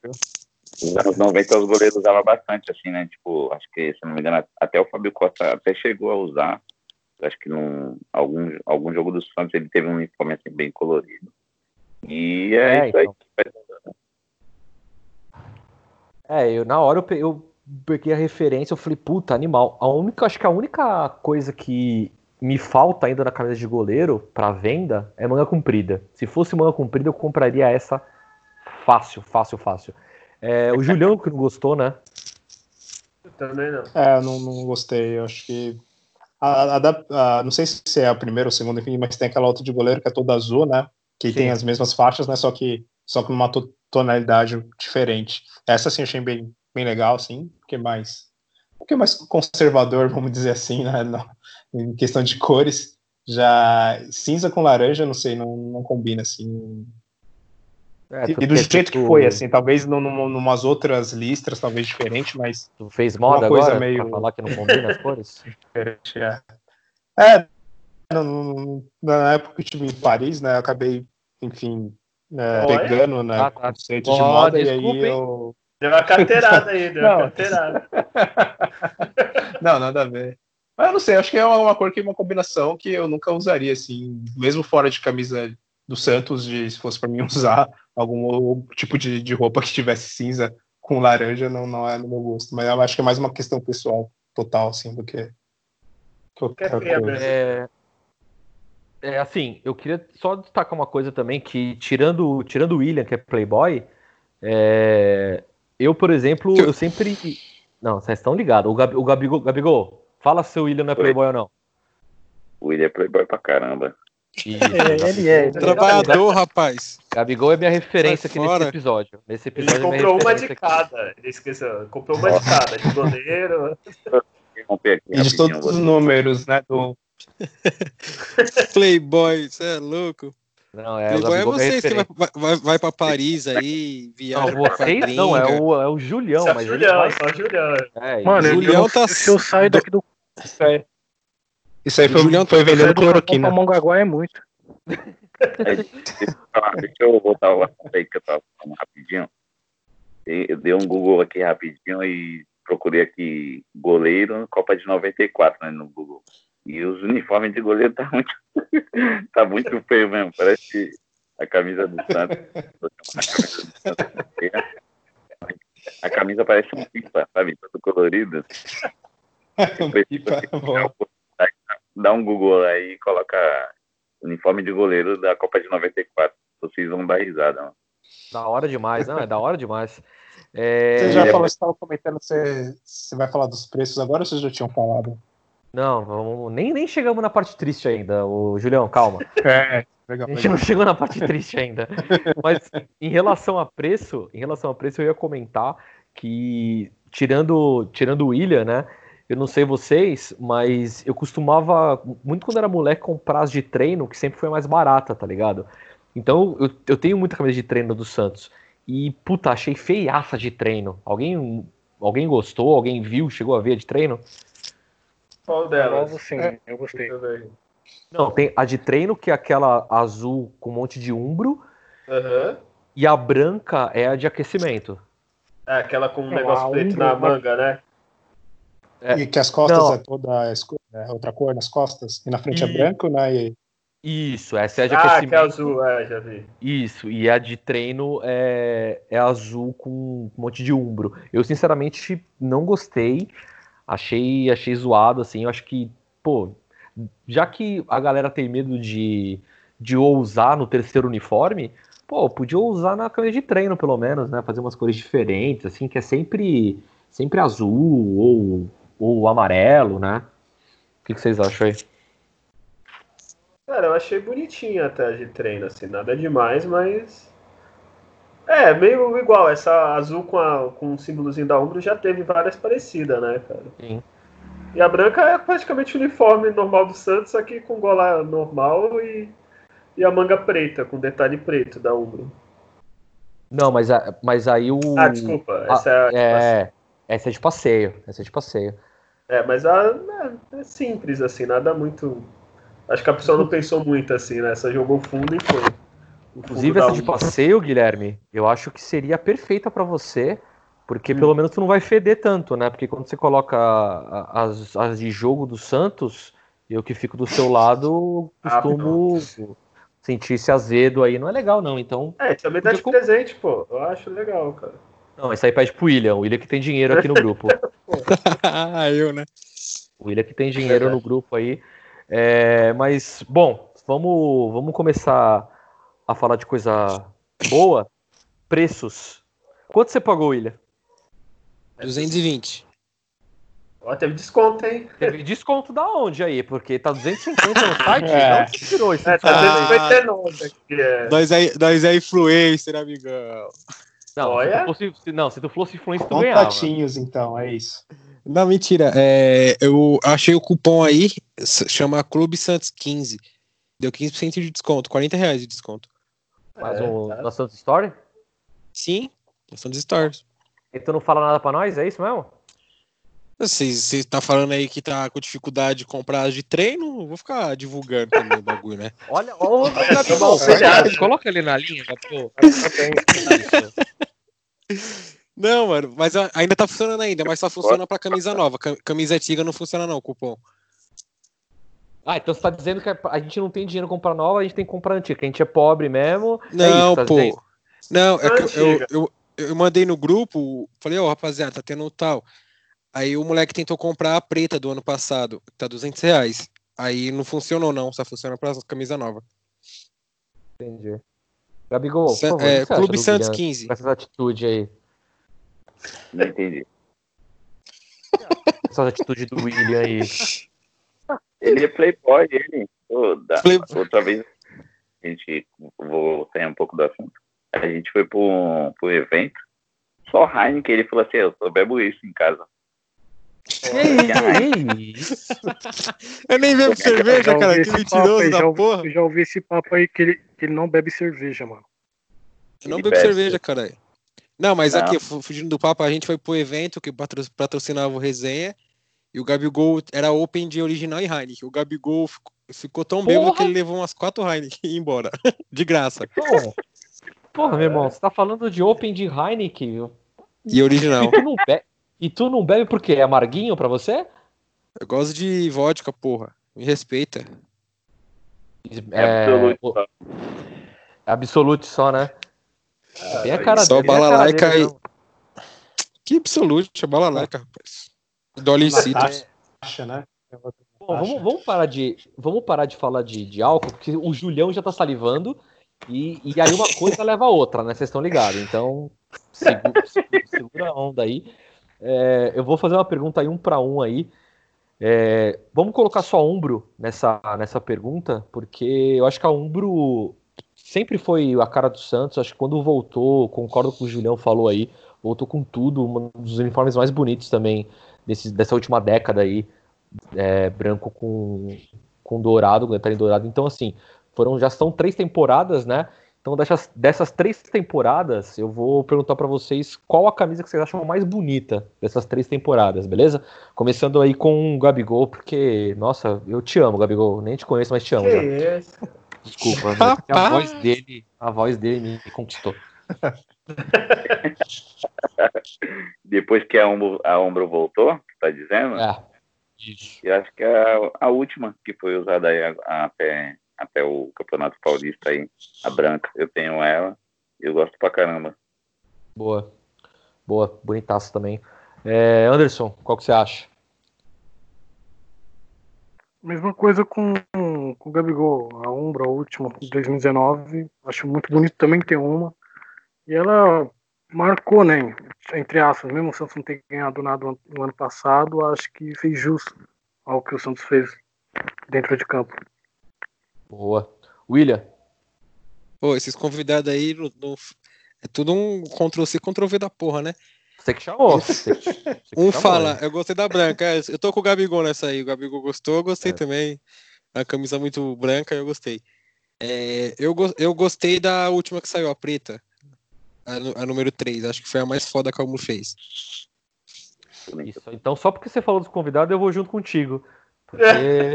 Nos anos 90 os goleiros usavam bastante, assim, né? Tipo, acho que, se não me engano, até o Fábio Costa até chegou a usar. Acho que num algum, algum jogo do Santos ele teve um uniforme assim, bem colorido. E é, É, isso aí. então. É, eu na hora eu, eu peguei a referência, eu falei, puta, animal. A única, acho que a única coisa que me falta ainda na camisa de goleiro pra venda é manga comprida. Se fosse manga comprida, eu compraria essa fácil, fácil, fácil. É, o Julião que não gostou, né? Também não. É, eu não, não gostei. Eu acho que. A, a a- não sei se é a primeira ou a segunda, enfim, mas tem aquela outra de goleiro que é toda azul, né? Que Sim. tem as mesmas faixas, né? Só que, só numa to- tonalidade diferente. Essa sim achei bem, bem legal, assim, porque mais. Um pouquinho mais conservador, *laughs* vamos dizer assim, né? Não- em questão de cores. Já cinza com laranja, não sei, não, não combina, assim. É, E, e do tu- jeito que tu- foi, assim, talvez num, num, numas outras listras, talvez diferente, mas Tu fez moda uma coisa agora meio- pra falar que não combina as cores? *laughs* diferente, é. É, no- no- na época que eu estive em Paris, né, eu acabei, enfim, Olha. pegando, né, Ah, tá. conceito de Ó, moda, e desculpa, aí hein? eu... Deu uma carteirada aí, deu uma Não. carteirada. *laughs* não, nada a ver. Mas eu não sei, acho que é uma, uma cor que uma combinação que eu nunca usaria, assim, mesmo fora de camisa do Santos, de, se fosse para mim *laughs* usar algum tipo de, de roupa que tivesse cinza com laranja, não, não é no meu gosto. Mas eu acho que é mais uma questão pessoal total, assim, do que qualquer é feia coisa. mesmo. É, é assim, eu queria só destacar uma coisa também, que tirando, tirando o William, que é playboy, é, eu, por exemplo, eu sempre... *laughs* Não, vocês estão ligados. O, Gabi, o Gabigol, Gabigol, fala se o William não é playboy ou não. O William é playboy pra caramba. É, ele é. ele é. Trabalhador, rapaz. Gabigol é minha referência aqui nesse episódio. Nesse Ele episódio é minha comprou uma de cada. Ele esqueceu. Comprou uma de cada. De goleiro. E de todos os números, né, do, *laughs* Playboy, você é louco. Não, é, Playboy é vocês que vai, vai, vai pra Paris aí, viaja Não, vocês não, é o, é o Julião, Só mas ele Julião, vai- só Julião. é, Mano, ele- Julião eu, tá- se eu sair daqui do, aí. Isso aí O foi, Julião foi sair vendendo cloroquina. pra Mongaguá é muito. *laughs* Ah, deixa eu voltar o assunto aí que eu tava falando rapidinho. Eu dei um Google aqui rapidinho e procurei aqui goleiro Copa de 94, né, no Google. E os uniformes de goleiro tá muito, *laughs* tá muito feio mesmo. Parece a camisa do Santos. A camisa do Santos. A camisa parece um pipa, sabe? Todo colorido. *laughs* Pipa, bom. Dá um Google aí e coloca uniforme de goleiro da Copa de 94. Vocês vão dar risada, mano. Da hora demais, não, é da hora demais. É, *laughs* Você já É. falou, você estava comentando, você, você vai falar dos preços agora ou vocês já tinham falado? Não, vamos, nem, nem chegamos na parte triste ainda, o Julião, calma. *laughs* É, legal. A gente não chegou na parte triste ainda. *laughs* Mas em relação a preço, em relação a preço, eu ia comentar que tirando, tirando o William, né? Eu não sei vocês, mas eu costumava, muito quando era moleque, comprar as de treino, que sempre foi mais barata, tá ligado? Então eu, eu tenho muita camisa de treino do Santos. E, puta, achei feiaça de treino. Alguém, alguém gostou? Alguém viu? Chegou a ver de treino? Qual delas? Novo sim, É. eu gostei. Não, tem a de treino, que é aquela azul com um monte de umbro. Aham. E a branca é a de aquecimento. É aquela com um Não, negócio preto na né? manga, né? É. E que as costas Não. é toda é outra cor nas costas, e na frente E- é branco, né? E Isso, essa é a de Ah, que é aquecimento. azul, é, já vi. Isso, e a de treino é, é azul com um monte de umbro. Eu, sinceramente, não gostei. Achei, achei zoado, assim. Eu acho que, pô, já que a galera tem medo de, de ousar no terceiro uniforme, pô, podia ousar na camisa de treino, pelo menos, né? Fazer umas cores diferentes, assim, que é sempre, sempre azul ou, ou amarelo, né? O que, que vocês acham aí? Cara, eu achei bonitinha até de treino, assim, nada demais, mas. É, meio igual, essa azul com, a, com o símbolozinho da Umbro já teve várias parecidas, né, cara? Sim. E a branca é praticamente o uniforme normal do Santos, aqui com gola normal e, e a manga preta, com detalhe preto da Umbro. Não, mas, a- mas aí o. Ah, desculpa, essa é a. É, essa é de passeio. Essa é de passeio. É, mas a, é, é simples, assim, nada muito. Acho que a pessoa não pensou muito assim, né? Só jogou fundo e foi. Inclusive, essa de passeio, Guilherme, eu acho que seria perfeita pra você, porque Hum. pelo menos tu não vai feder tanto, né? Porque quando você coloca as, as de jogo do Santos, eu que fico do seu lado, *laughs* Ah, costumo sentir esse azedo aí. Não é legal, não. Então, É, também dá de presente, pô. Eu acho legal, cara. não, isso aí pede pro William. O William que tem dinheiro aqui no grupo. *laughs* Ah, *laughs* eu, né? O William que tem dinheiro no grupo aí. É, mas, bom, vamos, vamos começar a falar de coisa boa. Preços. Quanto você pagou, William? 220. Ó, teve desconto, hein? Teve desconto da onde aí? Porque tá 250 no site? É. Não tirou esse É, tá Ah. 259 aqui. É. Nós é, nós é influencer, amigão. Não, se Olha. tu fosse, se- não, se tu fosse influencer, tu ganhava. contatinhos, então, é isso. Não, mentira. É, eu achei o cupom aí, chama Clube Santos 15. Deu 15% de desconto, 40 reais de desconto. Mas É, o tá. da Santos Story? Sim, são dos stores. E tu não fala nada pra nós, é isso mesmo? Você, você tá falando aí que tá com dificuldade de comprar de treino? Vou ficar divulgando também o bagulho, né? *laughs* Olha, ó, olhada. coloca, coloca ele na linha, pô. *laughs* Não, mano, mas a- ainda tá funcionando ainda, mas só funciona pra camisa nova. Cam- Camisa antiga não funciona não, cupom. Ah, então você tá dizendo que a gente não tem dinheiro pra comprar nova, a gente tem que comprar antiga, que a gente é pobre mesmo. é Não, isso, tá pô. dizendo? Não, é que eu, eu, eu, eu mandei no grupo, falei, ó, rapaziada, tá tendo tal. Aí o moleque tentou comprar a preta do ano passado, que tá 200 reais. Aí não funcionou não, só funciona pra camisa nova. Entendi. Gabigol, Sa- favor, é, o que você acha Clube Santos Guilherme 15. Com essas atitudes aí. Não entendi. Essas atitudes do William aí. Ele é playboy, ele. Ô, da- Play- Outra vez, a gente, vou sair um pouco do assunto. A gente foi pro, pro evento, só Heineken, ele falou assim, eu só bebo isso em casa. Isso? *laughs* Eu nem bebo cerveja, cara, que mentiroso da já ouvi- porra. Eu já ouvi esse papo aí que ele, que ele não bebe cerveja, mano. Eu não Ele bebo bebe. cerveja, caralho. Não, mas Não. aqui, fu- fugindo do papo, a gente foi pro evento que patro- patrocinava o resenha e o Gabigol era Open de original e Heineken. O Gabigol ficou, ficou tão bêbado Porra! que ele levou umas quatro Heineken *laughs* e ia embora. *laughs* de graça. Pô, Porra, meu irmão, você tá falando de Open de Heineken E original. tu não bebe, e tu não bebe porque é amarguinho pra você? Eu gosto de vodka, porra. Me respeita. É, absoluto. o- só. Absolute só, né? Ah, Tem a cara só dele, balalaica e-. Que absoluto, balalaica, rapaz. Dolly City. Taxa, né? Bom, vamos, vamos parar de, vamos parar de falar de, de álcool, porque o Julião já tá salivando e, e aí uma coisa leva a outra, né? Vocês estão ligados. Então, segura, *laughs* segura- segura a onda aí. É, eu vou fazer uma pergunta aí, um para um aí. É, vamos colocar só Umbro nessa, nessa pergunta, porque eu acho que a Umbro sempre foi a cara do Santos. Acho que quando voltou, concordo com o Julião falou aí, voltou com tudo, um dos uniformes mais bonitos também desse, dessa última década aí, é, branco com, com dourado, detalhe dourado. Então, assim, Foram, já são três temporadas, né? Então, dessas, dessas três temporadas, eu vou perguntar para vocês qual a camisa que vocês acham mais bonita dessas três temporadas, beleza? Começando aí com o Gabigol, porque, nossa, eu te amo, Gabigol. Nem te conheço, mas te amo. Que já. isso? Desculpa, mas a voz dele, a voz dele me conquistou. *laughs* Depois que a Ombro, a Ombro voltou, tá dizendo? É. Isso. Eu acho que é a, a última que foi usada aí a- a- até, até o Campeonato Paulista aí, a branca. Eu tenho ela e eu gosto pra caramba. Boa. Boa, bonitaço também. É, Anderson, qual que você acha? Mesma coisa com, com o Gabigol, a Umbra, a última, de 2019. Acho muito bonito também ter uma. E ela marcou, né? Entre aspas, mesmo o Santos não ter ganhado nada no ano passado, acho que fez justo ao que o Santos fez dentro de campo. Boa. William, Pô, esses convidados aí no- no- é tudo um Ctrl-C, Ctrl-V da porra, né? você que chamou. Você que- você que *laughs* Um chamou, fala, hein? eu gostei da branca. é, Eu tô com o Gabigol nessa aí. O Gabigol gostou, eu gostei É. também. A camisa muito branca, eu gostei. É, eu, eu gostei da última que saiu, a preta. A, a número 3. Acho que foi a mais foda que a Almo fez. Isso. Então, só porque você falou dos convidados, eu vou junto contigo. *laughs* Porque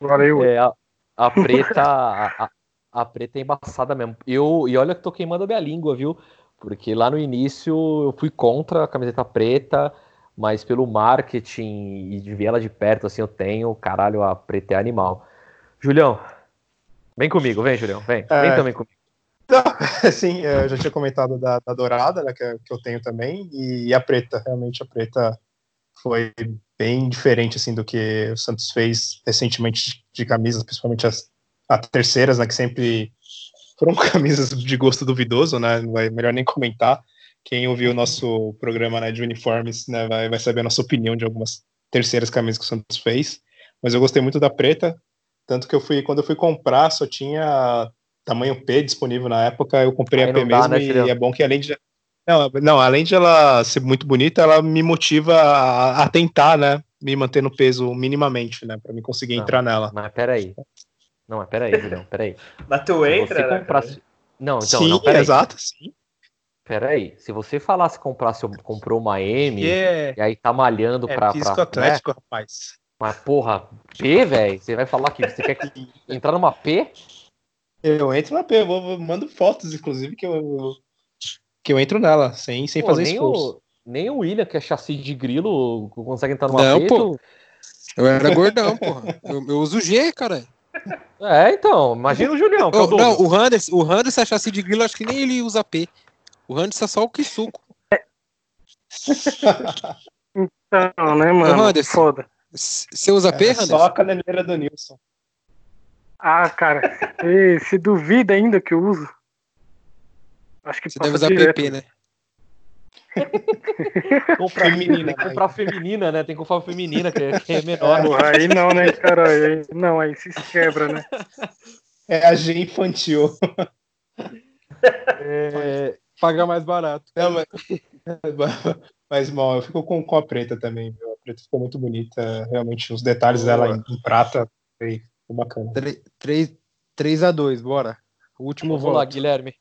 Valeu. é, a, a preta. A, a- preta é embaçada mesmo. Eu, e olha que tô queimando a minha língua, viu? Porque lá no início eu fui contra a camiseta preta, mas pelo marketing e de ver ela de perto, assim, eu tenho. Caralho, a preta é animal. Julião, vem comigo, vem, Julião, vem. Vem É. também comigo. *laughs* Sim, eu já tinha comentado da, da dourada, né, que, que eu tenho também, e a preta, realmente a preta foi bem diferente assim do que o Santos fez recentemente de camisas, principalmente as, as terceiras, né, que sempre foram *laughs* camisas de gosto duvidoso, né, não é melhor nem comentar. Quem ouviu o nosso programa né, de uniformes né, vai, vai saber a nossa opinião de algumas terceiras camisas que o Santos fez, mas eu gostei muito da preta, tanto que eu fui, quando eu fui comprar, só tinha tamanho P disponível na época, eu comprei a P dá, mesmo né, e é bom que além de não, não, além de ela ser muito bonita, ela me motiva a, a tentar, né, me manter no peso minimamente, né, para me conseguir Não. entrar nela. Mas peraí. Não, mas peraí, Julião, peraí. Mas tu Se entra, né, comprasse. Não, então, sim, não, peraí. exato, sim. Peraí. Se você falasse comprasse, comprou uma M é, e aí tá malhando é pra. físico pra né? atlético, rapaz. Mas, porra, P, velho? Você vai falar que você quer que- *laughs* entrar numa P? Eu entro na P, eu vou, vou- mando fotos, inclusive, que eu, que eu entro nela, sem, sem Pô, fazer nem, esforço. o, nem o William, que é chassi de grilo, consegue entrar numa Não, P. pô. Eu era gordão, porra. Eu, eu uso G, cara. É, então. Imagina o Julião, o Oh, dobro. não, o Handes, o Handes é chassi de grilo, acho que nem ele usa P. O Handes é só o que suco. Então, né, mano? Anderson. Foda. Você usa P, É Handes? só a caneleira do Nilson. Ah, cara, *laughs* você duvida ainda que eu uso? Acho que Você deve usar direto. PP, né? *laughs* Comprar, Feminina, que comprar feminina, né? Tem que comprar feminina, que é, que é menor. Ah, Porra, aí não, né, cara? Aí, não, aí se quebra, né? É a G infantil. É, Pagar mais barato. Não, mas, *laughs* mas mal, eu fico com, com a preta também, viu? A preta ficou muito bonita. Realmente, os detalhes Boa. dela em, em prata foi, bacana. 3x2, bora. O último vamos lá, voto. Guilherme.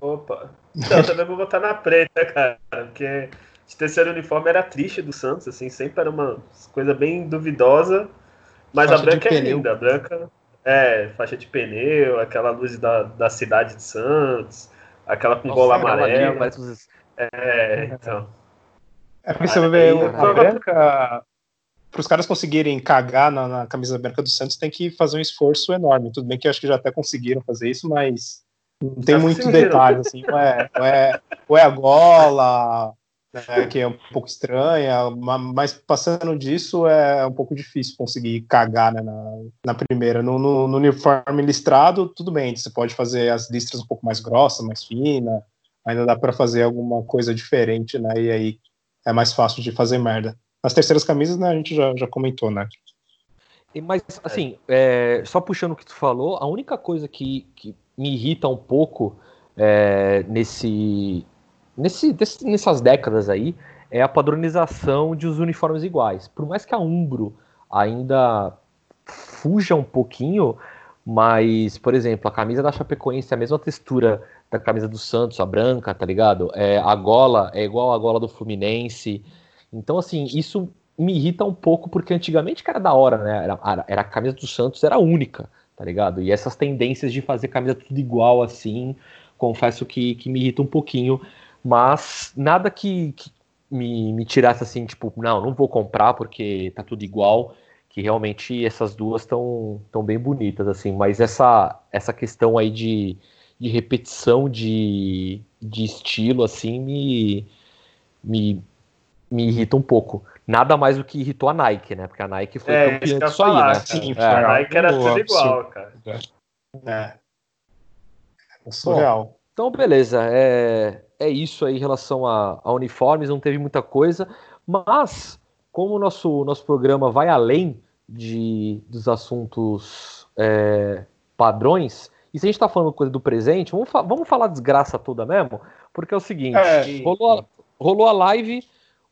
Opa. Então, eu também vou botar na preta, cara. Porque esse terceiro uniforme era triste do Santos, assim, sempre era uma coisa bem duvidosa. Mas Faixa a branca é pneu. linda. A branca é faixa de pneu, aquela luz da, da cidade de Santos, aquela com Nossa, bola ali amarela. parece uns- É, então. É porque você vai ver a branca. Para os caras conseguirem cagar na, na camisa branca do Santos, tem que fazer um esforço enorme. Tudo bem que eu acho que já até conseguiram fazer isso, mas não tem muitos conseguiram. detalhes. Assim, ou, é, ou, é, ou é a gola, né, que é um pouco estranha, ma- mas passando disso é um pouco difícil conseguir cagar né, na, na primeira. No, no- no uniforme listrado, tudo bem, você pode fazer as listras um pouco mais grossas, mais finas, ainda dá para fazer alguma coisa diferente, né? E aí é mais fácil de fazer merda. As terceiras camisas, né, a gente já, já comentou, né? E, Mas, assim, é, só puxando o que tu falou, a única coisa que, que me irrita um pouco é, nesse, nesse, nessas décadas aí é a padronização de os uniformes iguais. Por mais que a Umbro ainda fuja um pouquinho, mas, por exemplo, a camisa da Chapecoense é a mesma textura da camisa do Santos, a branca, tá ligado? É, a gola é igual a gola do Fluminense. Então, assim, isso me irrita um pouco, porque antigamente que era da hora, né? Era, era a camisa do Santos era única, tá ligado? E essas tendências de fazer camisa tudo igual assim, confesso que, que me irrita um pouquinho, mas nada que, que me, me tirasse assim, tipo, não, não vou comprar porque tá tudo igual, que realmente essas duas estão tão bem bonitas, assim, mas essa, essa questão aí de, de repetição de, de estilo, assim, me, me, me irrita um pouco. Nada mais do que irritou a Nike, né? Porque a Nike foi É, campeã disso ia aí, falar, né? Sim, É. A Nike era tudo Absurdo. igual, cara. É. É surreal. Então, beleza. É, é isso aí em relação a, a uniformes, não teve muita coisa. Mas, como o nosso, nosso programa vai além de, dos assuntos é, padrões, e se a gente tá falando coisa do presente, vamos, fa- vamos falar desgraça toda mesmo? Porque é o seguinte: É. rolou, a, rolou a live,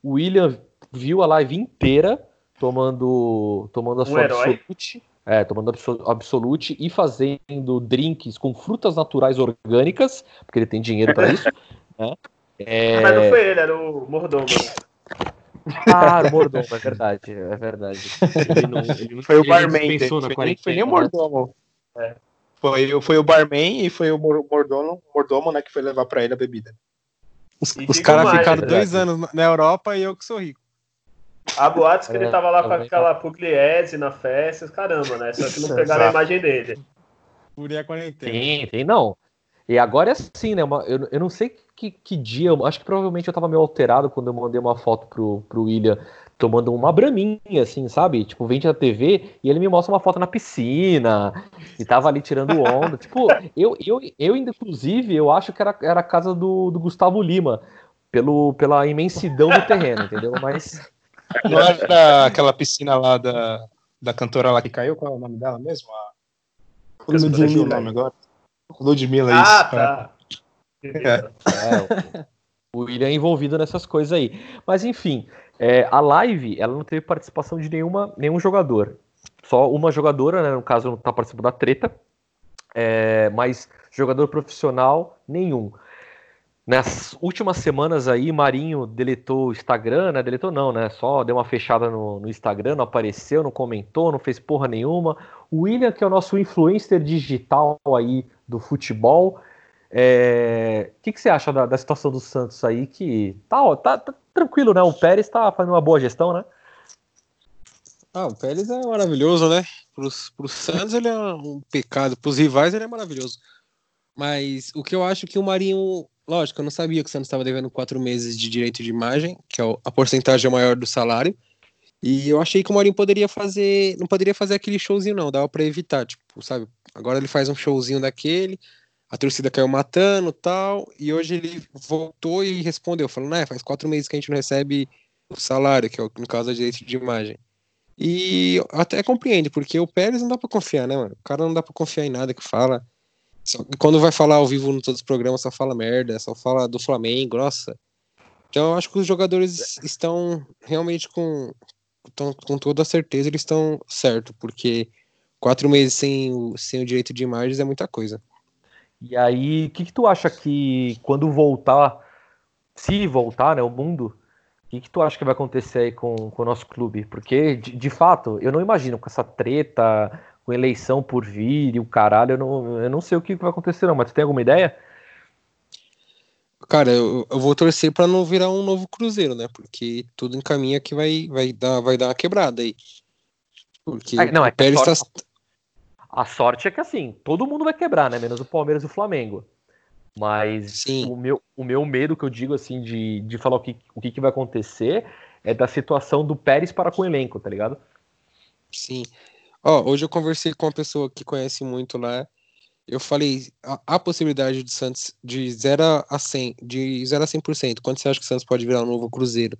o William viu a live inteira tomando, tomando a Um sua herói. absolute. É, tomando absol- absolute e fazendo drinks com frutas naturais orgânicas, porque ele tem dinheiro para isso. *laughs* né? É... Mas não foi ele, era o mordomo. Ah, o mordomo, é verdade, é verdade. Ele não, ele não- Foi o barman. dispensou na Foi, nem- foi quarentena, nem o né? mordomo. É. Foi, o- foi o barman e foi o mor- mordomo, mordomo né, que foi levar pra ele a bebida. Os, os caras ficaram é dois anos na Europa e eu que sou rico. Há boatos que É, ele tava lá com aquela pugliese na festa, caramba, né? Só que não pegaram a imagem dele. Furei a quarentena. Tem, tem, não. E agora é assim, né? uma- eu, eu não sei que, que dia, acho que provavelmente eu tava meio alterado quando eu mandei uma foto pro, pro William tomando uma braminha, assim, sabe? Tipo, vende na TV e ele me mostra uma foto na piscina e tava ali tirando onda. tipo, eu, eu, eu inclusive, eu acho que era, era a casa do, do Gustavo Lima, pelo, pela imensidão do terreno, entendeu? Mas *laughs* Não era aquela piscina lá da, da cantora lá que caiu? Qual é o nome dela mesmo? A... Ludmilla. Ludmilla o nome agora. Ludmilla, Ah, isso. tá. Beleza. É, o William é envolvido nessas coisas aí. Mas enfim, é, a live ela não teve participação de nenhuma, nenhum jogador. Só uma jogadora, né, no caso, não está participando da treta. É, mas jogador profissional, nenhum. Nas últimas semanas aí, Marinho deletou o Instagram, né? Deletou não, né? Só deu uma fechada no, no Instagram, não apareceu, não comentou, não fez porra nenhuma. O William, que é o nosso influencer digital aí do futebol, é, O que, que você acha da, da situação do Santos aí? Que tá, ó, tá, tá tranquilo, né? O Pérez tá fazendo uma boa gestão, né? Ah, o Pérez é maravilhoso, né? Pros, pros Santos ele é um pecado, pros rivais ele é maravilhoso. Mas o que eu acho que o Marinho. Lógico, eu não sabia que o Santos estava devendo quatro meses de direito de imagem, que é a porcentagem maior do salário. E eu achei que o Marinho poderia fazer. Não poderia fazer aquele showzinho, não. Dava pra evitar, tipo, sabe? Agora ele faz um showzinho daquele, a torcida caiu matando tal. E hoje ele voltou e respondeu, falou, né, faz quatro meses que a gente não recebe o salário, que é o- no caso é direito de imagem. E até compreendo, porque o Pérez não dá pra confiar, né, mano? O cara não dá pra confiar em nada que fala. Só- quando vai falar ao vivo em todos os programas, só fala merda, só fala do Flamengo, nossa. Então eu acho que os jogadores estão realmente com, com toda a certeza, eles estão certo, porque quatro meses sem o, sem o direito de imagens é muita coisa. E aí, o que, que tu acha que quando voltar, se voltar, né, o mundo, o que, que tu acha que vai acontecer aí com, com o nosso clube? Porque, de, de fato, eu não imagino com essa treta, com eleição por vir e o caralho, eu não, eu não sei o que vai acontecer, não, mas tu tem alguma ideia? Cara, eu, eu vou torcer pra não virar um novo Cruzeiro, né? Porque tudo encaminha que vai, vai, dar, vai dar uma quebrada aí. Porque Ah, não, é o Pérez tá, sorte- A sorte é que assim, todo mundo vai quebrar, né? Menos o Palmeiras e o Flamengo. Mas Sim. o meu, o meu medo que eu digo assim de, de falar o que, o que, que vai acontecer é da situação do Pérez para com o elenco, tá ligado? Sim. Ó, hoje eu conversei com uma pessoa que conhece muito lá. Eu falei, a, a possibilidade de Santos de 0 a 100, de 0 a 100%, quanto você acha que o Santos pode virar um novo Cruzeiro?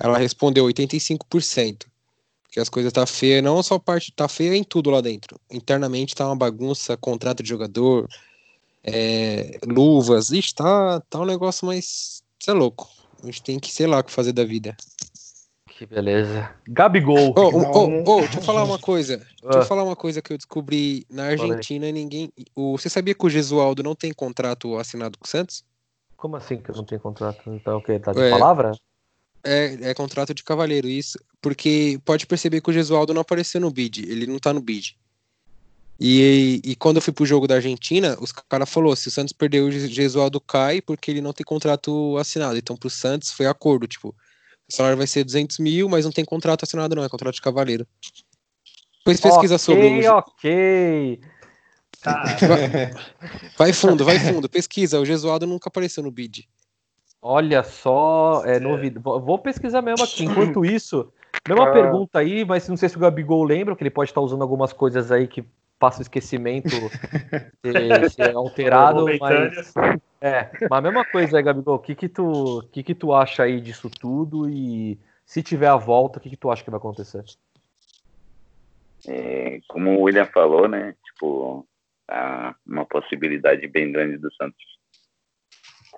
Ela respondeu 85%. Porque as coisas tá feia, não só parte, tá feia em tudo lá dentro. Internamente tá uma bagunça, contrato de jogador, é, luvas, ixi, tá, tá um negócio mais, você é louco. A gente tem que, sei lá, o que fazer da vida. Que beleza. Gabigol. Que ô, um- ô, deixa eu falar uma coisa. Deixa eu Ah, falar uma coisa que eu descobri na. Argentina ninguém. O, você sabia que o Gesualdo não tem contrato assinado com o Santos? Como assim que eu não tenho contrato? Então o quê? Tá de É. palavra? É, é contrato de cavaleiro, isso. Porque pode perceber que o Gesualdo não apareceu no bid, ele não tá no bid. E, e quando eu fui pro jogo da Argentina, os caras falaram: se o Santos perder, o Gesualdo cai porque ele não tem contrato assinado. Então pro Santos foi acordo, tipo, o salário vai ser 200 mil, mas não tem contrato assinado, não, é contrato de cavaleiro. Depois pesquisa sobre o. Ok, *laughs* ok. Vai fundo, vai fundo, pesquisa. O Gesualdo nunca apareceu no bid. Olha só, é novidade. Vou pesquisar mesmo aqui. Enquanto *coughs* isso, mesma Ah. pergunta aí, mas não sei se o Gabigol lembra, que ele pode estar usando algumas coisas aí que passa o esquecimento *laughs* ser, ser alterado, Momentâneas. mas é, mas a mesma coisa aí, Gabigol. O que que tu, que que tu acha aí disso tudo e se tiver a volta, o que que tu acha que vai acontecer? É, como o William falou, né? Tipo, há uma possibilidade bem grande do Santos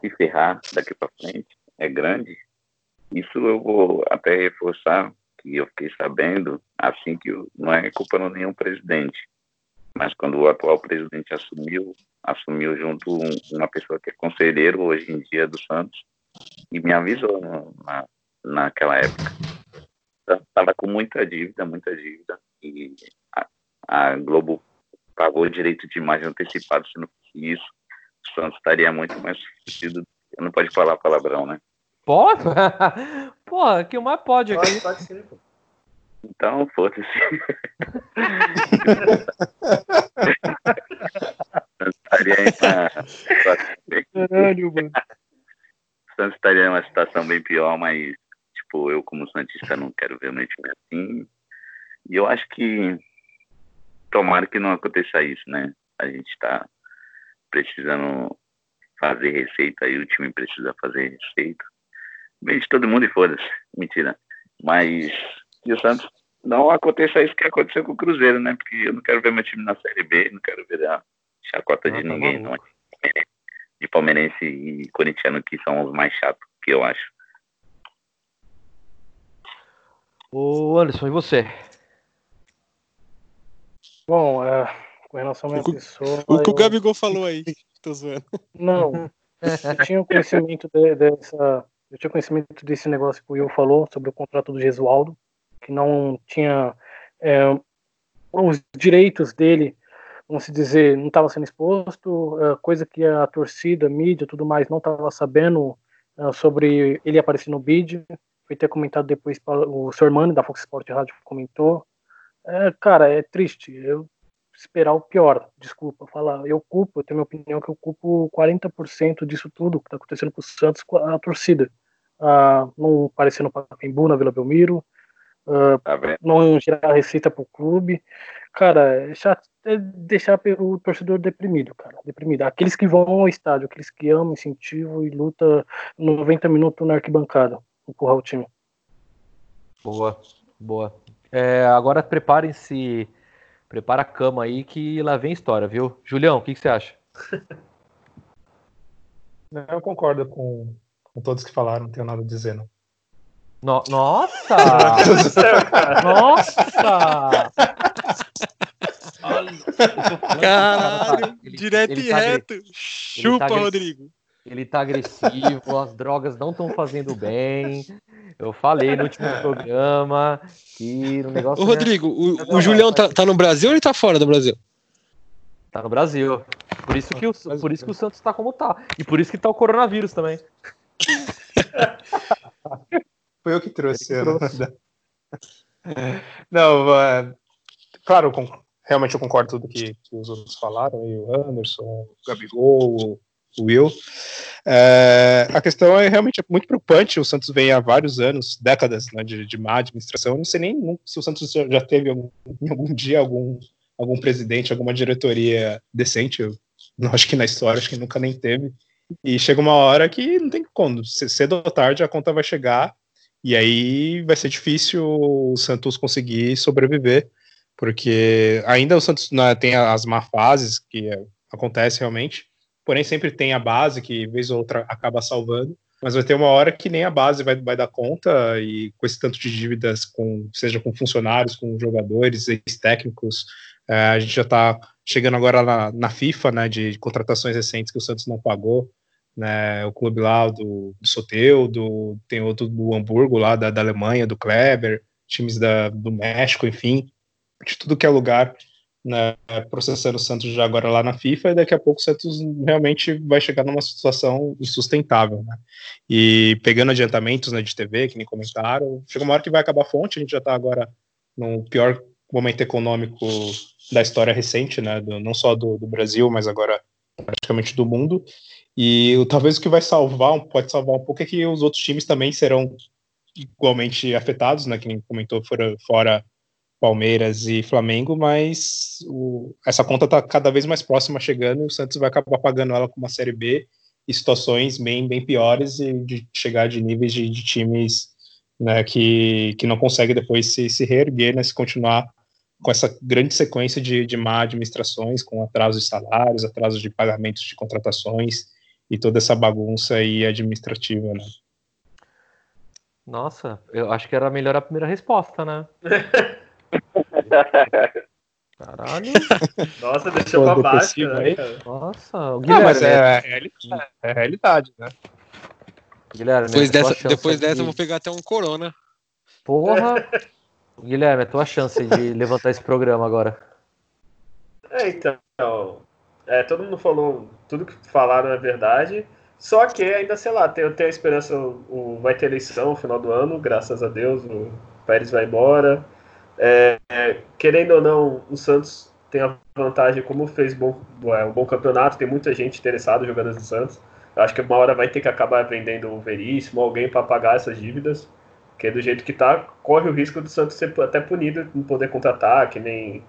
se ferrar daqui para frente. É grande. Isso eu vou até reforçar que eu fiquei sabendo assim que não é culpa de nenhum presidente, mas quando o atual presidente assumiu, assumiu junto um- uma pessoa que é conselheiro hoje em dia do Santos e me avisou na, naquela época. Estava com muita dívida, muita dívida e a, a Globo pagou direito de imagem antecipado, se não fosse isso, o Santos estaria muito mais fudido. Não pode falar palavrão, né? Pode? *laughs* Porra, que mais pode aqui? Pode, pode sim, pô. Então, foda-se. *laughs* Santos estaria em uma situação bem- Caralho, mano. *laughs* Santos estaria em uma situação bem pior, mas, tipo, eu como Santista não quero ver o meu time assim. E eu acho que tomara que não aconteça isso, né? A gente está precisando fazer receita e o time precisa fazer receita. Bem de todo mundo e foda-se. Mentira. Mas que o Santos não aconteça isso que aconteceu com o Cruzeiro, né? Porque eu não quero ver meu time na Série B, não quero ver a chacota de Ah, tá ninguém, não. De palmeirense e corintiano que são os mais chatos, que eu acho. Ô Anderson, e você? Bom, é, com relação O que- pessoa. O que o Gabigol falou aí? *laughs* Tô zoando. Não, eu tinha conhecimento de- dessa. Eu tinha conhecimento desse negócio que o Will falou sobre o contrato do Gesualdo, que não tinha é, os direitos dele, vamos se dizer, não estava sendo exposto, é, coisa que a torcida, a mídia, tudo mais, não estava sabendo é, sobre ele aparecer no bid. Foi ter comentado depois, o Sr. Mano da Fox Sport Rádio comentou. É, cara, é triste. Eu esperar o pior, desculpa falar. Eu culpo, eu tenho minha opinião que eu culpo 40% disso tudo que está acontecendo com o Santos com a torcida. Ah, não aparecer no Pacaembu, na Vila Belmiro, ah, Tá não gerar receita para o clube. Cara, é chato é deixar o torcedor deprimido, cara. Deprimido. Aqueles que vão ao estádio, aqueles que amam, incentivam e luta 90 minutos na arquibancada, empurrar o time. Boa, boa. É, agora preparem-se, prepara a cama aí que lá vem história, viu? Julião, o que, que você acha? Eu concordo com, com todos que falaram, não tenho nada a dizer, não. No- nossa! *laughs* Nossa! Caralho, Ele- direto ele e tá reto. Chupa, tá Rodrigo. Ele tá agressivo, as drogas não estão fazendo bem. Eu falei no último *laughs* programa que o negócio Ô, né, Rodrigo, o, Não, o Julião tá, tá no Brasil ou ele tá fora do Brasil? tá no Brasil. Por isso que o, por isso que o Santos tá como tá. E por isso que tá o coronavírus também. *laughs* Foi eu que trouxe. Que né? trouxe. *laughs* Não, é, claro, eu realmente eu concordo com tudo que, que os outros falaram, aí, o Anderson, o Gabigol, Will. É, a questão é realmente muito preocupante. O Santos vem há vários anos, décadas né, de, de má administração. Eu não sei nem se o Santos já teve algum, em algum dia algum, algum presidente, alguma diretoria decente. Eu não acho que na história, acho que nunca nem teve. E chega uma hora que não tem como, cedo ou tarde a conta vai chegar e aí vai ser difícil o Santos conseguir sobreviver, porque ainda o Santos né, tem as má fases que acontece realmente, porém sempre tem a base que vez ou outra acaba salvando. mas vai ter uma hora que nem a base vai, vai dar conta, e com esse tanto de dívidas, com, seja com funcionários, com jogadores, ex-técnicos, é, a gente já está chegando agora na, na, FIFA, né, de contratações recentes que o Santos não pagou, né, o clube lá do, do Soteu, do, tem outro do Hamburgo lá, da, da Alemanha, do Kleber, times da, do México, enfim, de tudo que é lugar, né, processando o Santos já agora lá na FIFA, e daqui a pouco o Santos realmente vai chegar numa situação insustentável, né? E pegando adiantamentos né, de TV, que nem comentaram, chega uma hora que vai acabar a fonte, a gente já está agora no pior momento econômico da história recente, né? Do, não só do, do, Brasil, mas agora praticamente do mundo. E talvez o que vai salvar, pode salvar um pouco, é que os outros times também serão igualmente afetados, né? Que nem comentou, fora, fora Palmeiras e Flamengo, mas o, essa conta está cada vez mais próxima chegando e o Santos vai acabar pagando ela com uma Série B e situações bem, bem piores e de chegar de níveis de, de times né, que, que não conseguem depois se, se reerguer, né, se continuar com essa grande sequência de, de má administrações, com atrasos de salários, atrasos de pagamentos de contratações e toda essa bagunça aí administrativa, né? Nossa, eu acho que era melhor a primeira resposta, né? *laughs* Caralho. *laughs* Nossa, deixou pra baixo. Né, Nossa, o Guilherme. Não, mas é, é, é, realidade, né? Guilherme, depois dessa, depois dessa de... eu vou pegar até um corona. Porra! *laughs* Guilherme, é tua chance de *laughs* levantar esse programa agora. É, então. É, todo mundo falou, tudo que falaram é verdade. Só que ainda, sei lá, eu tenho a esperança, o, o, vai ter eleição no final do ano, graças a Deus, o Pérez vai embora. É, é, querendo ou não, o Santos tem a vantagem, como fez bom, é, um bom campeonato, tem muita gente interessada jogando no Santos. Eu acho que uma hora vai ter que acabar vendendo o Veríssimo, alguém para pagar essas dívidas, que do jeito que tá, corre o risco do Santos ser até punido, não poder contratar, que nem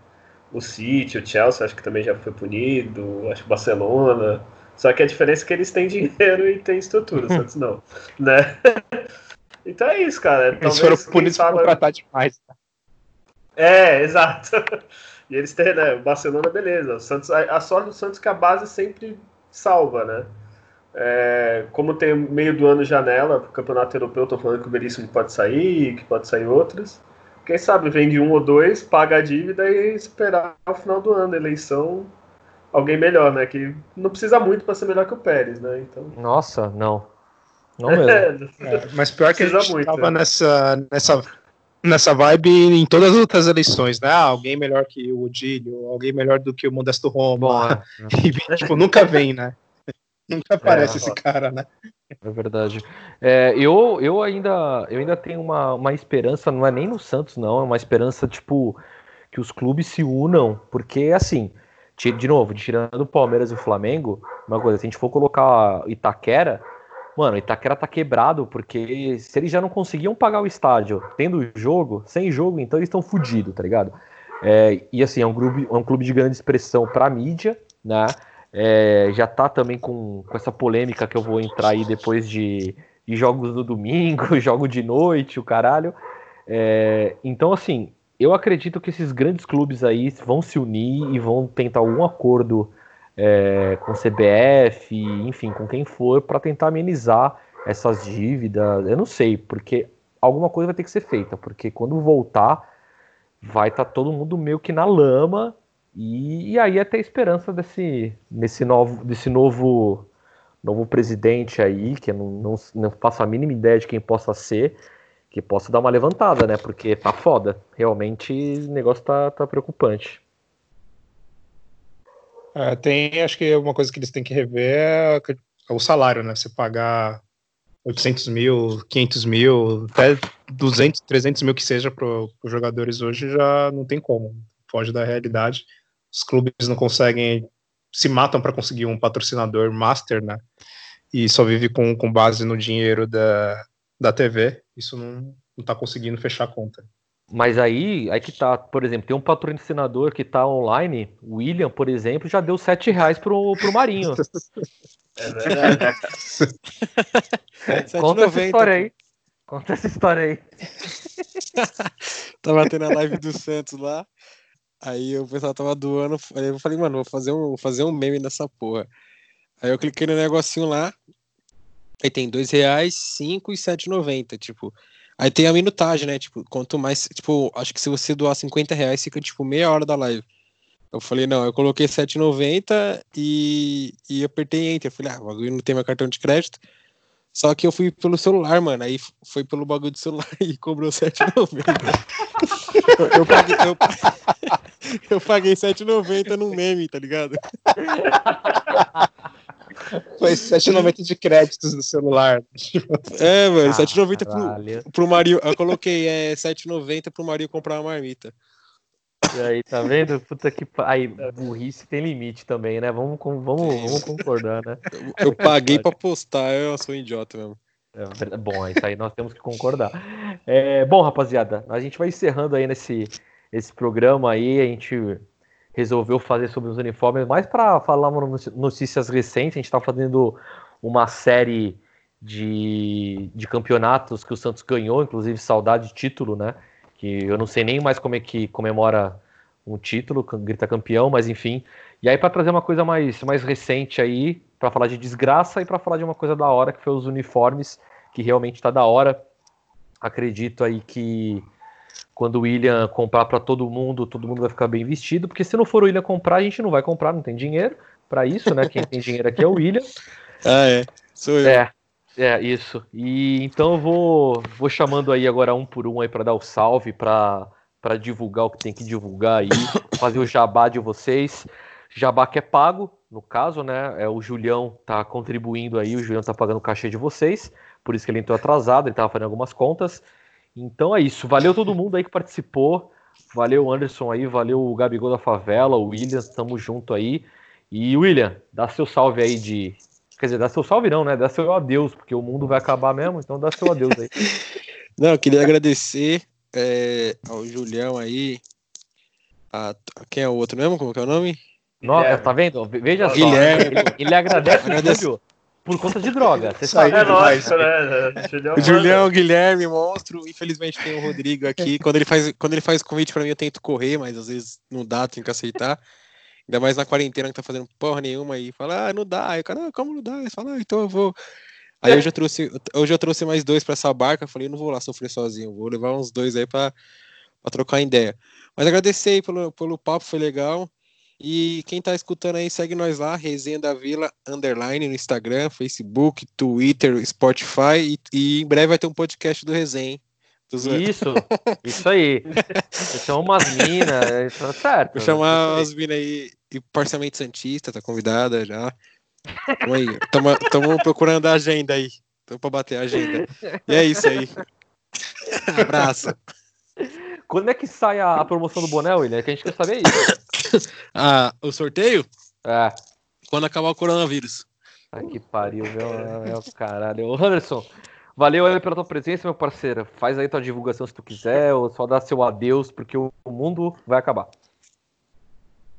o City, o Chelsea, acho que também já foi punido, acho que o Barcelona. Só que a diferença é que eles têm *laughs* dinheiro e têm estrutura, o Santos não, né? *laughs* Então é isso, cara. Eles Talvez, foram punidos por contratar demais. Tá? É, exato. *laughs* E eles têm, né? O Barcelona, beleza. O Santos, a, sorte do Santos é que a base sempre salva, né? É, como tem meio do ano janela pro campeonato europeu, tô falando que o Veríssimo pode sair, que pode sair outros. Quem sabe vende um ou dois, paga a dívida e esperar o final do ano, eleição, alguém melhor, né? Que não precisa muito para ser melhor que o Pérez, né? Então... Nossa, não. Não *laughs* mesmo. É, mas pior que a gente muito, tava né? nessa, nessa nessa vibe em todas as outras eleições, né? Ah, alguém melhor que o Odílio, alguém melhor do que o Modesto Roma. *laughs* e, tipo, nunca vem, né? *laughs* Nunca aparece é, esse cara, né? É verdade. É, eu, eu, ainda, eu ainda tenho uma, uma esperança, não é nem no Santos, não, é uma esperança, tipo, que os clubes se unam, porque, assim, de novo, tirando o Palmeiras e o Flamengo, uma coisa, se a gente for colocar Itaquera, Mano, Itaquera tá quebrado porque se eles já não conseguiam pagar o estádio tendo jogo, sem jogo, então eles estão fodidos, tá ligado? É, e assim, é um, clube, é um clube de grande expressão pra mídia, né? É, já tá também com, com essa polêmica que eu vou entrar aí depois de, de jogos do domingo, *laughs* jogo de noite, o caralho. É, então, assim, eu acredito que esses grandes clubes aí vão se unir e vão tentar algum acordo é, com CBF, enfim, com quem for, para tentar amenizar essas dívidas. Eu não sei, porque alguma coisa vai ter que ser feita, porque quando voltar, vai estar tá todo mundo meio que na lama. E, e aí até a esperança desse, desse, novo, desse novo, novo presidente aí, que não, não, não faço a mínima ideia de quem possa ser, que possa dar uma levantada, né? Porque tá foda. Realmente o negócio tá, tá preocupante. É, tem, acho que uma coisa que eles têm que rever é, o salário, né? Você pagar 800 mil, 500 mil, até 200, 300 mil que seja para os jogadores hoje já não tem como. Foge da realidade. Os clubes não conseguem, se matam para conseguir um patrocinador master, né? E só vive com, com base no dinheiro da, da TV. Isso não, não tá conseguindo fechar a conta. Mas aí, aí que tá, por exemplo, tem um patrocinador que tá online, o William, por exemplo, já deu 7 reais pro, pro Marinho. *laughs* É verdade. *laughs* Conta essa história aí. Conta essa história aí. *laughs* tava tendo a live do Santos lá. Aí o pessoal tava doando. Aí eu falei, mano, vou fazer um, vou fazer um meme nessa porra. Aí eu cliquei no negocinho lá. Aí tem dois reais, cinco e sete noventa, tipo. Aí tem a minutagem, né? Tipo, quanto mais, tipo, acho que se você doar 50 reais, fica tipo meia hora da live. Eu falei, não, eu coloquei 7,90 e, e apertei enter. Eu falei, ah, o bagulho não tem meu cartão de crédito. Só que eu fui pelo celular, mano. Aí foi pelo bagulho do celular *laughs* e cobrou 7,90. eu paguei, eu, *laughs* eu paguei 7,90 num meme, tá ligado? *laughs* Foi 7,90 de créditos no celular. É, mano, 7,90 pro, pro Mario. Eu coloquei é, 7,90 pro Mario comprar uma marmita. E aí, tá vendo? Puta que. Aí, burrice tem limite também, né? Vamos, vamos, vamos concordar, né? Eu paguei pra postar, eu sou um idiota mesmo. É, bom, isso aí nós temos que concordar. É, bom, rapaziada, a gente vai encerrando aí nesse esse programa aí. A gente resolveu fazer sobre os uniformes, mais para falar notícias recentes. A gente está fazendo uma série de, de campeonatos que o Santos ganhou, inclusive saudade de título, né? Que eu não sei nem mais como é que comemora um título, grita campeão, mas enfim. E aí para trazer uma coisa mais, mais recente aí, para falar de desgraça e para falar de uma coisa da hora que foi os uniformes, que realmente está da hora. Acredito aí que quando o William comprar para todo mundo, todo mundo vai ficar bem vestido, porque se não for o William comprar, a gente não vai comprar, não tem dinheiro para isso, né? Quem tem dinheiro aqui é o William. *laughs* Ah, é. Sou eu. É, é isso. E então eu vou, vou chamando aí agora um por um aí para dar o salve, para para divulgar o que tem que divulgar aí, *coughs* fazer o jabá de vocês. Jabá que é pago, no caso, né? É o Julião tá contribuindo aí, o Julião tá pagando o cachê de vocês, por isso que ele entrou atrasado, ele tava fazendo algumas contas. Então é isso. Valeu todo mundo aí que participou. Valeu Anderson aí, valeu o Gabigol da Favela, o William, tamo junto aí. E William, dá seu salve aí de. Quer dizer, dá seu salve não, né? Dá seu adeus, porque o mundo vai acabar mesmo, então dá seu adeus aí. *laughs* Não, eu queria agradecer é, ao Julião aí. A, quem é o outro mesmo? Como que é o nome? Nossa, tá vendo? Veja Guilherme. só. Ele, ele agradece, agradece. o por conta de droga. Você sabe. É lógico, né? *laughs* Julião, Julião Guilherme, monstro. Infelizmente tem o Rodrigo aqui. Quando ele faz, quando ele faz convite para mim, eu tento correr, mas às vezes não dá, tenho que aceitar. Ainda mais na quarentena que tá fazendo porra nenhuma e fala, ah, não dá. Aí o cara, ah, como não dá? Ele fala, ah, então eu vou. Aí eu já trouxe, eu já trouxe mais dois para essa barca. Falei, não vou lá sofrer sozinho, vou levar uns dois aí para trocar ideia. Mas agradecer aí pelo, pelo papo, foi legal. E quem tá escutando aí, segue nós lá, Resenha da Vila, underline, no Instagram, Facebook, Twitter, Spotify, e, e em breve vai ter um podcast do Resenha, Isso, *laughs* isso aí. São umas minas, tá certo. Vou chamar umas minas aí, e parcialmente Santista, tá convidada já. Tamo aí, tamo, tamo procurando a agenda aí, tô pra bater a agenda. E é isso aí. Abraço. Quando é que sai a, a promoção do boné, William? É que a gente quer saber isso. *laughs* ah, o sorteio? É. Quando acabar o coronavírus. Ai, que pariu, meu, meu caralho. Ô, Anderson, valeu aí pela tua presença, meu parceiro. Faz aí tua divulgação se tu quiser, ou só dá seu adeus, porque o mundo vai acabar.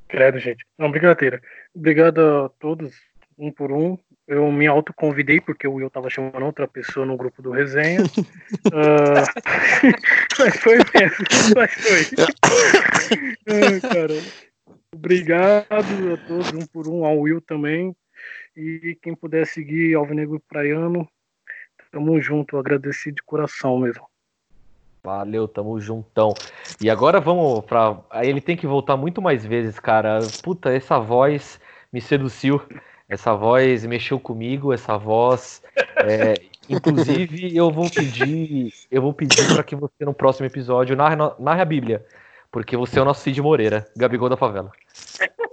Credo, gente. Não, brincadeira. Obrigado a todos, um por um. Eu me autoconvidei porque o Will tava chamando outra pessoa no grupo do resenha. uh... *laughs* *laughs* mas foi mesmo, mas foi. Ai, cara. Obrigado a todos, um por um, ao Will também. E quem puder seguir Alvinegro Praiano, tamo junto, agradecido de coração mesmo. Valeu, tamo juntão. E agora vamos pra. Ele tem que voltar muito mais vezes, cara. Puta, essa voz me seduziu. Essa voz mexeu comigo, essa voz. É... *laughs* Inclusive, eu vou pedir. Eu vou pedir para que você, no próximo episódio, narre, narre a Bíblia. Porque você é o nosso Cid Moreira, Gabigol da favela.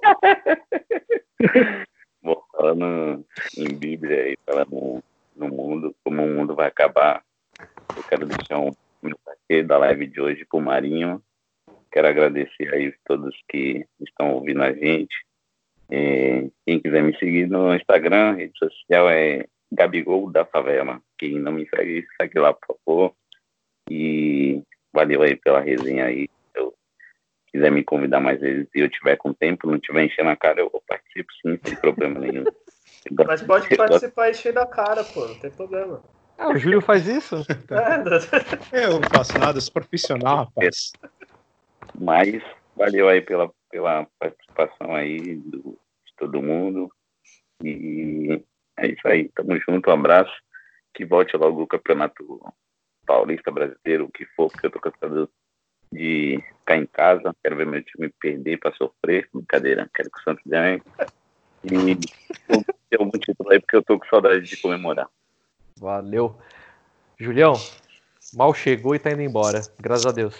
*laughs* Bom, falando em Bíblia e falando no mundo, como o mundo vai acabar, eu quero deixar um mensagem da live de hoje pro Marinho. Quero agradecer aí todos que estão ouvindo a gente. E quem quiser me seguir no Instagram, rede social é Gabigol da Favela. Quem não me segue, segue lá, por favor. E valeu aí pela resenha aí quiser me convidar mais vezes e eu tiver com tempo, não tiver enchendo a cara, eu participo sim, sem problema nenhum. *laughs* Mas pode participar enchendo a cara, pô, não tem problema. Ah, o Júlio faz isso? *laughs* É, eu não faço nada, sou profissional, rapaz. Mas valeu aí pela, pela participação aí do, de todo mundo. E é isso aí, tamo junto, um abraço. que volte logo o campeonato paulista brasileiro, o que for, porque eu tô cansado de ficar em casa, quero ver meu time perder para sofrer, brincadeira, quero que o Santos ganhe. E ter algum título aí, porque eu tô com saudade de comemorar. Valeu. Julião, mal chegou e tá indo embora, graças a Deus.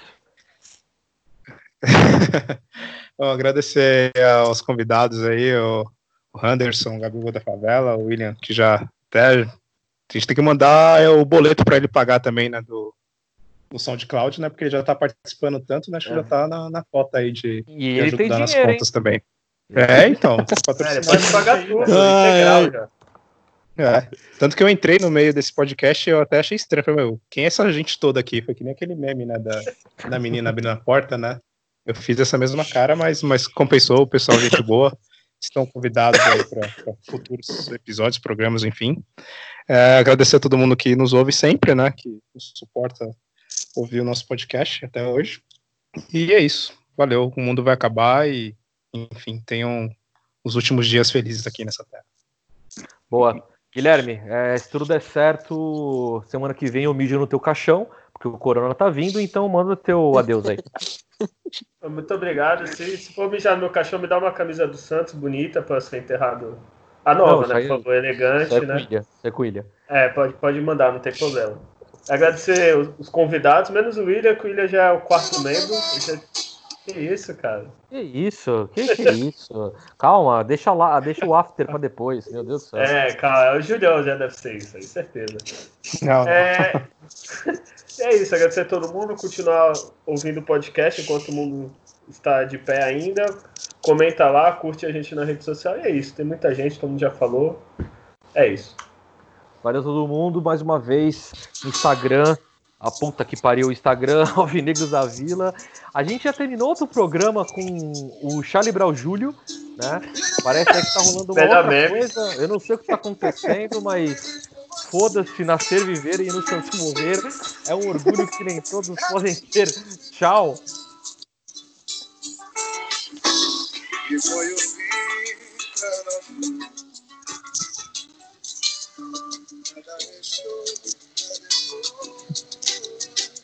*laughs* Bom, agradecer aos convidados aí, o, Anderson, o Gabriel da Favela, o William, que já até. A gente tem que mandar é, o boleto para ele pagar também, né? Do, do SoundCloud, né? Porque ele já tá participando tanto, né? Acho que É. já tá na, na cota aí de, E de ele tem ajudar nas dinheiro, hein? contas também. É, então. É, pode pagar tudo, *laughs* Ah, integral é. já. É. Tanto que eu entrei no meio desse podcast e eu até achei estranho. Falei, meu, quem é essa gente toda aqui? Foi que nem aquele meme, né? Da, da menina abrindo a porta, né? Eu fiz essa mesma cara, mas, mas compensou, o pessoal, gente boa. Estão convidados aí para futuros episódios, programas, enfim. É, agradecer a todo mundo que nos ouve sempre, né? Que nos suporta ouvir o nosso podcast até hoje. E é isso. Valeu. O mundo vai acabar e, enfim, tenham os últimos dias felizes aqui nessa terra. Boa. Guilherme, é, se tudo der certo, semana que vem eu mijo no teu caixão, porque o corona tá vindo, então manda teu adeus aí. *laughs* Muito obrigado. Se, se for mijar no meu caixão, me dá uma camisa do Santos bonita para ser enterrado. A nova, Não, né? Por favor, elegante, é com né? ilha, é com ilha. É, pode, pode mandar, não tem problema. Agradecer os, os convidados, menos o William, que o William já é o quarto membro. Já- Que isso, cara? Que isso? Que que é isso? Calma, deixa lá, deixa o after pra depois, meu Deus do céu. É, cara, o Julião já deve ser isso aí, certeza. Não, É, *laughs* é isso, agradecer a todo mundo, continuar ouvindo o podcast enquanto o mundo está de pé ainda. Comenta lá, curte a gente na rede social e é isso. Tem muita gente, todo mundo já falou. É isso. Valeu todo mundo, mais uma vez, Instagram, a puta que pariu o Instagram, *laughs* Alvinegros da Vila. A gente já terminou outro programa com o Charlie Brau Júlio, né? Parece que tá rolando uma outra coisa. Eu não sei o que tá acontecendo, mas foda-se, nascer, viver e no Santos morrer. É um orgulho que nem todos podem ter. Tchau. que foi o fim I'm